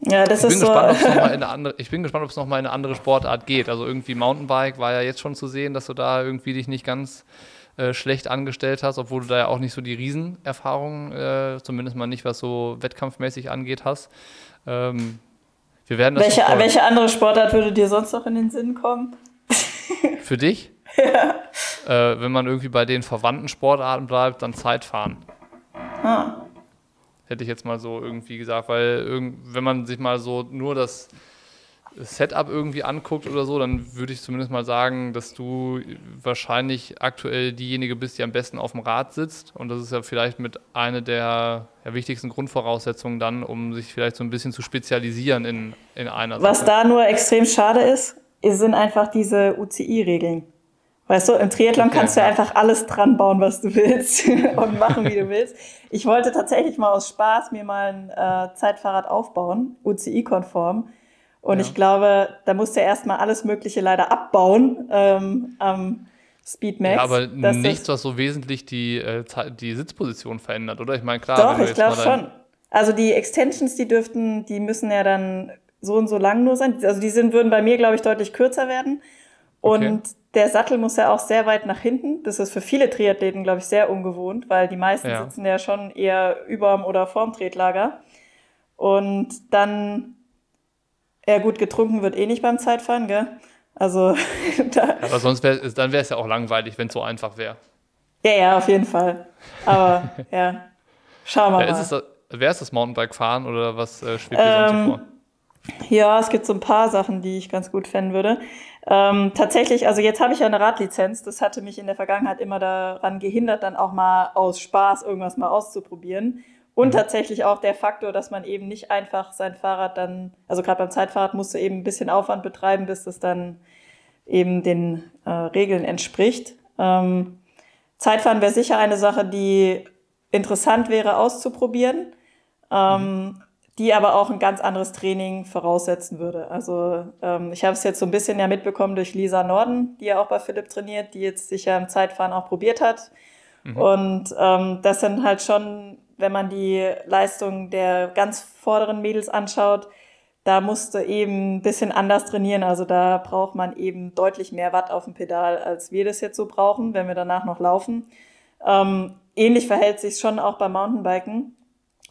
ja, das ich ist bin so. Gespannt, andere, ich bin gespannt, ob es nochmal in eine andere Sportart geht. Also irgendwie Mountainbike war ja jetzt schon zu sehen, dass du da irgendwie dich nicht ganz äh, schlecht angestellt hast, obwohl du da ja auch nicht so die Riesenerfahrung, äh, zumindest mal nicht was so wettkampfmäßig angeht, hast. Ähm, wir werden welche, welche andere Sportart würde dir sonst noch in den Sinn kommen? Für dich? Ja. Äh, wenn man irgendwie bei den verwandten Sportarten bleibt, dann Zeitfahren. Ah. Hätte ich jetzt mal so irgendwie gesagt, weil wenn man sich mal so nur das Setup irgendwie anguckt oder so, dann würde ich zumindest mal sagen, dass du wahrscheinlich aktuell diejenige bist, die am besten auf dem Rad sitzt. Und das ist ja vielleicht mit einer der, der wichtigsten Grundvoraussetzungen dann, um sich vielleicht so ein bisschen zu spezialisieren in, in einer Was Sache. da nur extrem schade ist, sind einfach diese UCI-Regeln. Weißt du, im Triathlon okay, kannst du einfach alles dran bauen, was du willst und machen, wie du willst. Ich wollte tatsächlich mal aus Spaß mir mal ein äh, Zeitfahrrad aufbauen, UCI-konform. Und ja. ich glaube, da musst du erstmal alles Mögliche leider abbauen ähm, am Speedmax. Ja, aber nichts, was so wesentlich die, äh, die Sitzposition verändert, oder? Ich meine, klar. Doch, ich glaube schon. Also die Extensions, die dürften, die müssen ja dann so und so lang nur sein. Also die sind, würden bei mir, glaube ich, deutlich kürzer werden. Und okay. Der Sattel muss ja auch sehr weit nach hinten. Das ist für viele Triathleten, glaube ich, sehr ungewohnt, weil die meisten ja. sitzen ja schon eher überm oder vorm Tretlager. Und dann, ja gut, getrunken wird eh nicht beim Zeitfahren, gell? Also da Aber sonst wäre dann wäre es ja auch langweilig, wenn es so einfach wäre. Ja, ja, auf jeden Fall. Aber ja, schauen wir ja, mal. Ist es, wer ist das Mountainbike fahren oder was äh, schwebt dir ähm, sonst vor? Ja, es gibt so ein paar Sachen, die ich ganz gut fänden würde. Ähm, tatsächlich, also jetzt habe ich ja eine Radlizenz. Das hatte mich in der Vergangenheit immer daran gehindert, dann auch mal aus Spaß irgendwas mal auszuprobieren. Und mhm. tatsächlich auch der Faktor, dass man eben nicht einfach sein Fahrrad dann, also gerade beim Zeitfahrrad musst du eben ein bisschen Aufwand betreiben, bis das dann eben den äh, Regeln entspricht. Ähm, Zeitfahren wäre sicher eine Sache, die interessant wäre auszuprobieren. Ähm, mhm die aber auch ein ganz anderes Training voraussetzen würde. Also ähm, ich habe es jetzt so ein bisschen ja mitbekommen durch Lisa Norden, die ja auch bei Philipp trainiert, die jetzt sich ja im Zeitfahren auch probiert hat. Mhm. Und ähm, das sind halt schon, wenn man die Leistung der ganz vorderen Mädels anschaut, da musste eben ein bisschen anders trainieren. Also da braucht man eben deutlich mehr Watt auf dem Pedal, als wir das jetzt so brauchen, wenn wir danach noch laufen. Ähm, ähnlich verhält sich schon auch beim Mountainbiken.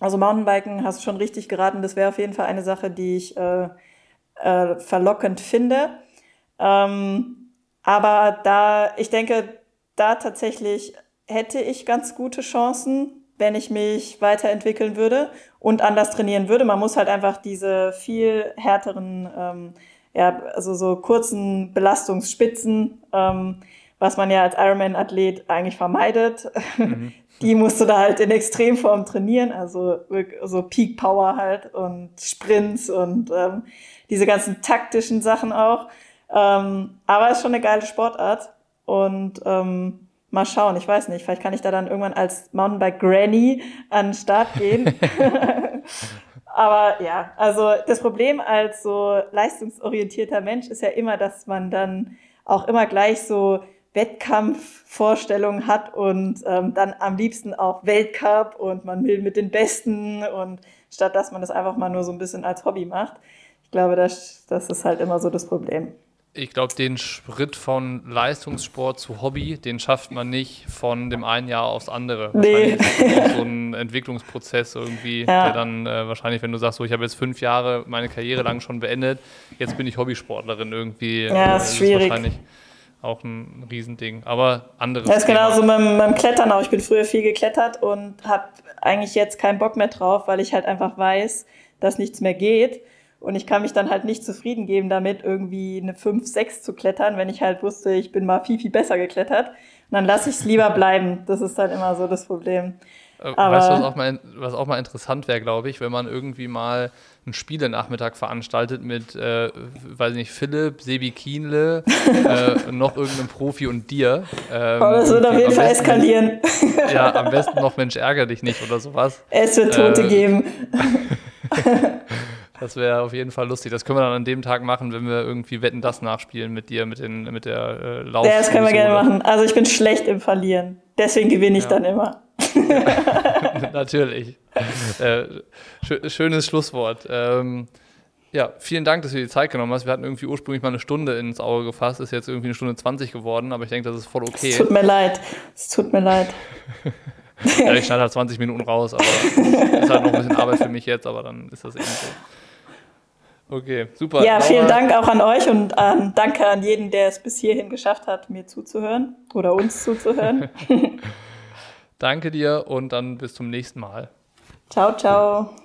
Also Mountainbiken hast du schon richtig geraten. Das wäre auf jeden Fall eine Sache, die ich äh, äh, verlockend finde. Ähm, aber da, ich denke, da tatsächlich hätte ich ganz gute Chancen. wenn ich mich weiterentwickeln würde und anders trainieren würde. Man muss halt einfach diese viel härteren, ähm, ja, also so kurzen Belastungsspitzen, ähm, was man ja als Ironman-Athlet eigentlich vermeidet, mhm. die musst du da halt in Extremform trainieren, also so Peak Power halt und Sprints und ähm, diese ganzen taktischen Sachen auch. Ähm, aber ist schon eine geile Sportart und ähm, mal schauen, ich weiß nicht, vielleicht kann ich da dann irgendwann als Mountainbike Granny an den Start gehen. Aber ja, also das Problem als so leistungsorientierter Mensch ist ja immer, dass man dann auch immer gleich so Wettkampfvorstellungen hat und ähm, dann am liebsten auch Weltcup und man will mit den Besten und statt dass man das einfach mal nur so ein bisschen als Hobby macht. Ich glaube, das, das ist halt immer so das Problem ich glaube, den Schritt von Leistungssport zu Hobby, den schafft man nicht von dem einen Jahr aufs andere. Nee. Ist so ein Entwicklungsprozess irgendwie, ja. der dann äh, wahrscheinlich, wenn du sagst, so, ich habe jetzt fünf Jahre meine Karriere lang schon beendet, jetzt bin ich Hobbysportlerin irgendwie. Ja, äh, ist schwierig. wahrscheinlich auch ein Riesending. Aber anderes. Das ist genauso beim, beim Klettern auch. Ich bin früher viel geklettert und habe eigentlich jetzt keinen Bock mehr drauf, weil ich halt einfach weiß, dass nichts mehr geht. Und ich kann mich dann halt nicht zufrieden geben damit, irgendwie eine 5, 6 zu klettern, wenn ich halt wusste, ich bin mal viel, viel besser geklettert. Und dann lasse ich es lieber bleiben. Das ist dann immer so das Problem. Äh, Aber weißt du, was auch mal, was auch mal interessant wäre, glaube ich, wenn man irgendwie mal einen Spielenachmittag veranstaltet mit, äh, weiß ich nicht, Philipp, Sebi Kienle, äh, noch irgendeinem Profi und dir. Ähm, oh, das wird auf jeden Fall besten, eskalieren. Ja, am besten noch Mensch, ärger dich nicht oder sowas. Es wird Tote äh, geben. Das wäre auf jeden Fall lustig. Das können wir dann an dem Tag machen, wenn wir irgendwie Wetten das nachspielen mit dir, mit, den, mit der äh, Lauf. Ja, das können wir gerne machen. Also ich bin schlecht im Verlieren. Deswegen gewinne ich ja. dann immer. Natürlich. Äh, sch schönes Schlusswort. Ähm, ja, vielen Dank, dass du dir die Zeit genommen hast. Wir hatten irgendwie ursprünglich mal eine Stunde ins Auge gefasst, ist jetzt irgendwie eine Stunde 20 geworden, aber ich denke, das ist voll okay. Es tut mir leid. Es tut mir leid. ja, ich schneide halt 20 Minuten raus, aber ist halt noch ein bisschen Arbeit für mich jetzt, aber dann ist das eben so. Okay, super. Ja, vielen Dank auch an euch und ähm, danke an jeden, der es bis hierhin geschafft hat, mir zuzuhören oder uns zuzuhören. danke dir und dann bis zum nächsten Mal. Ciao, ciao.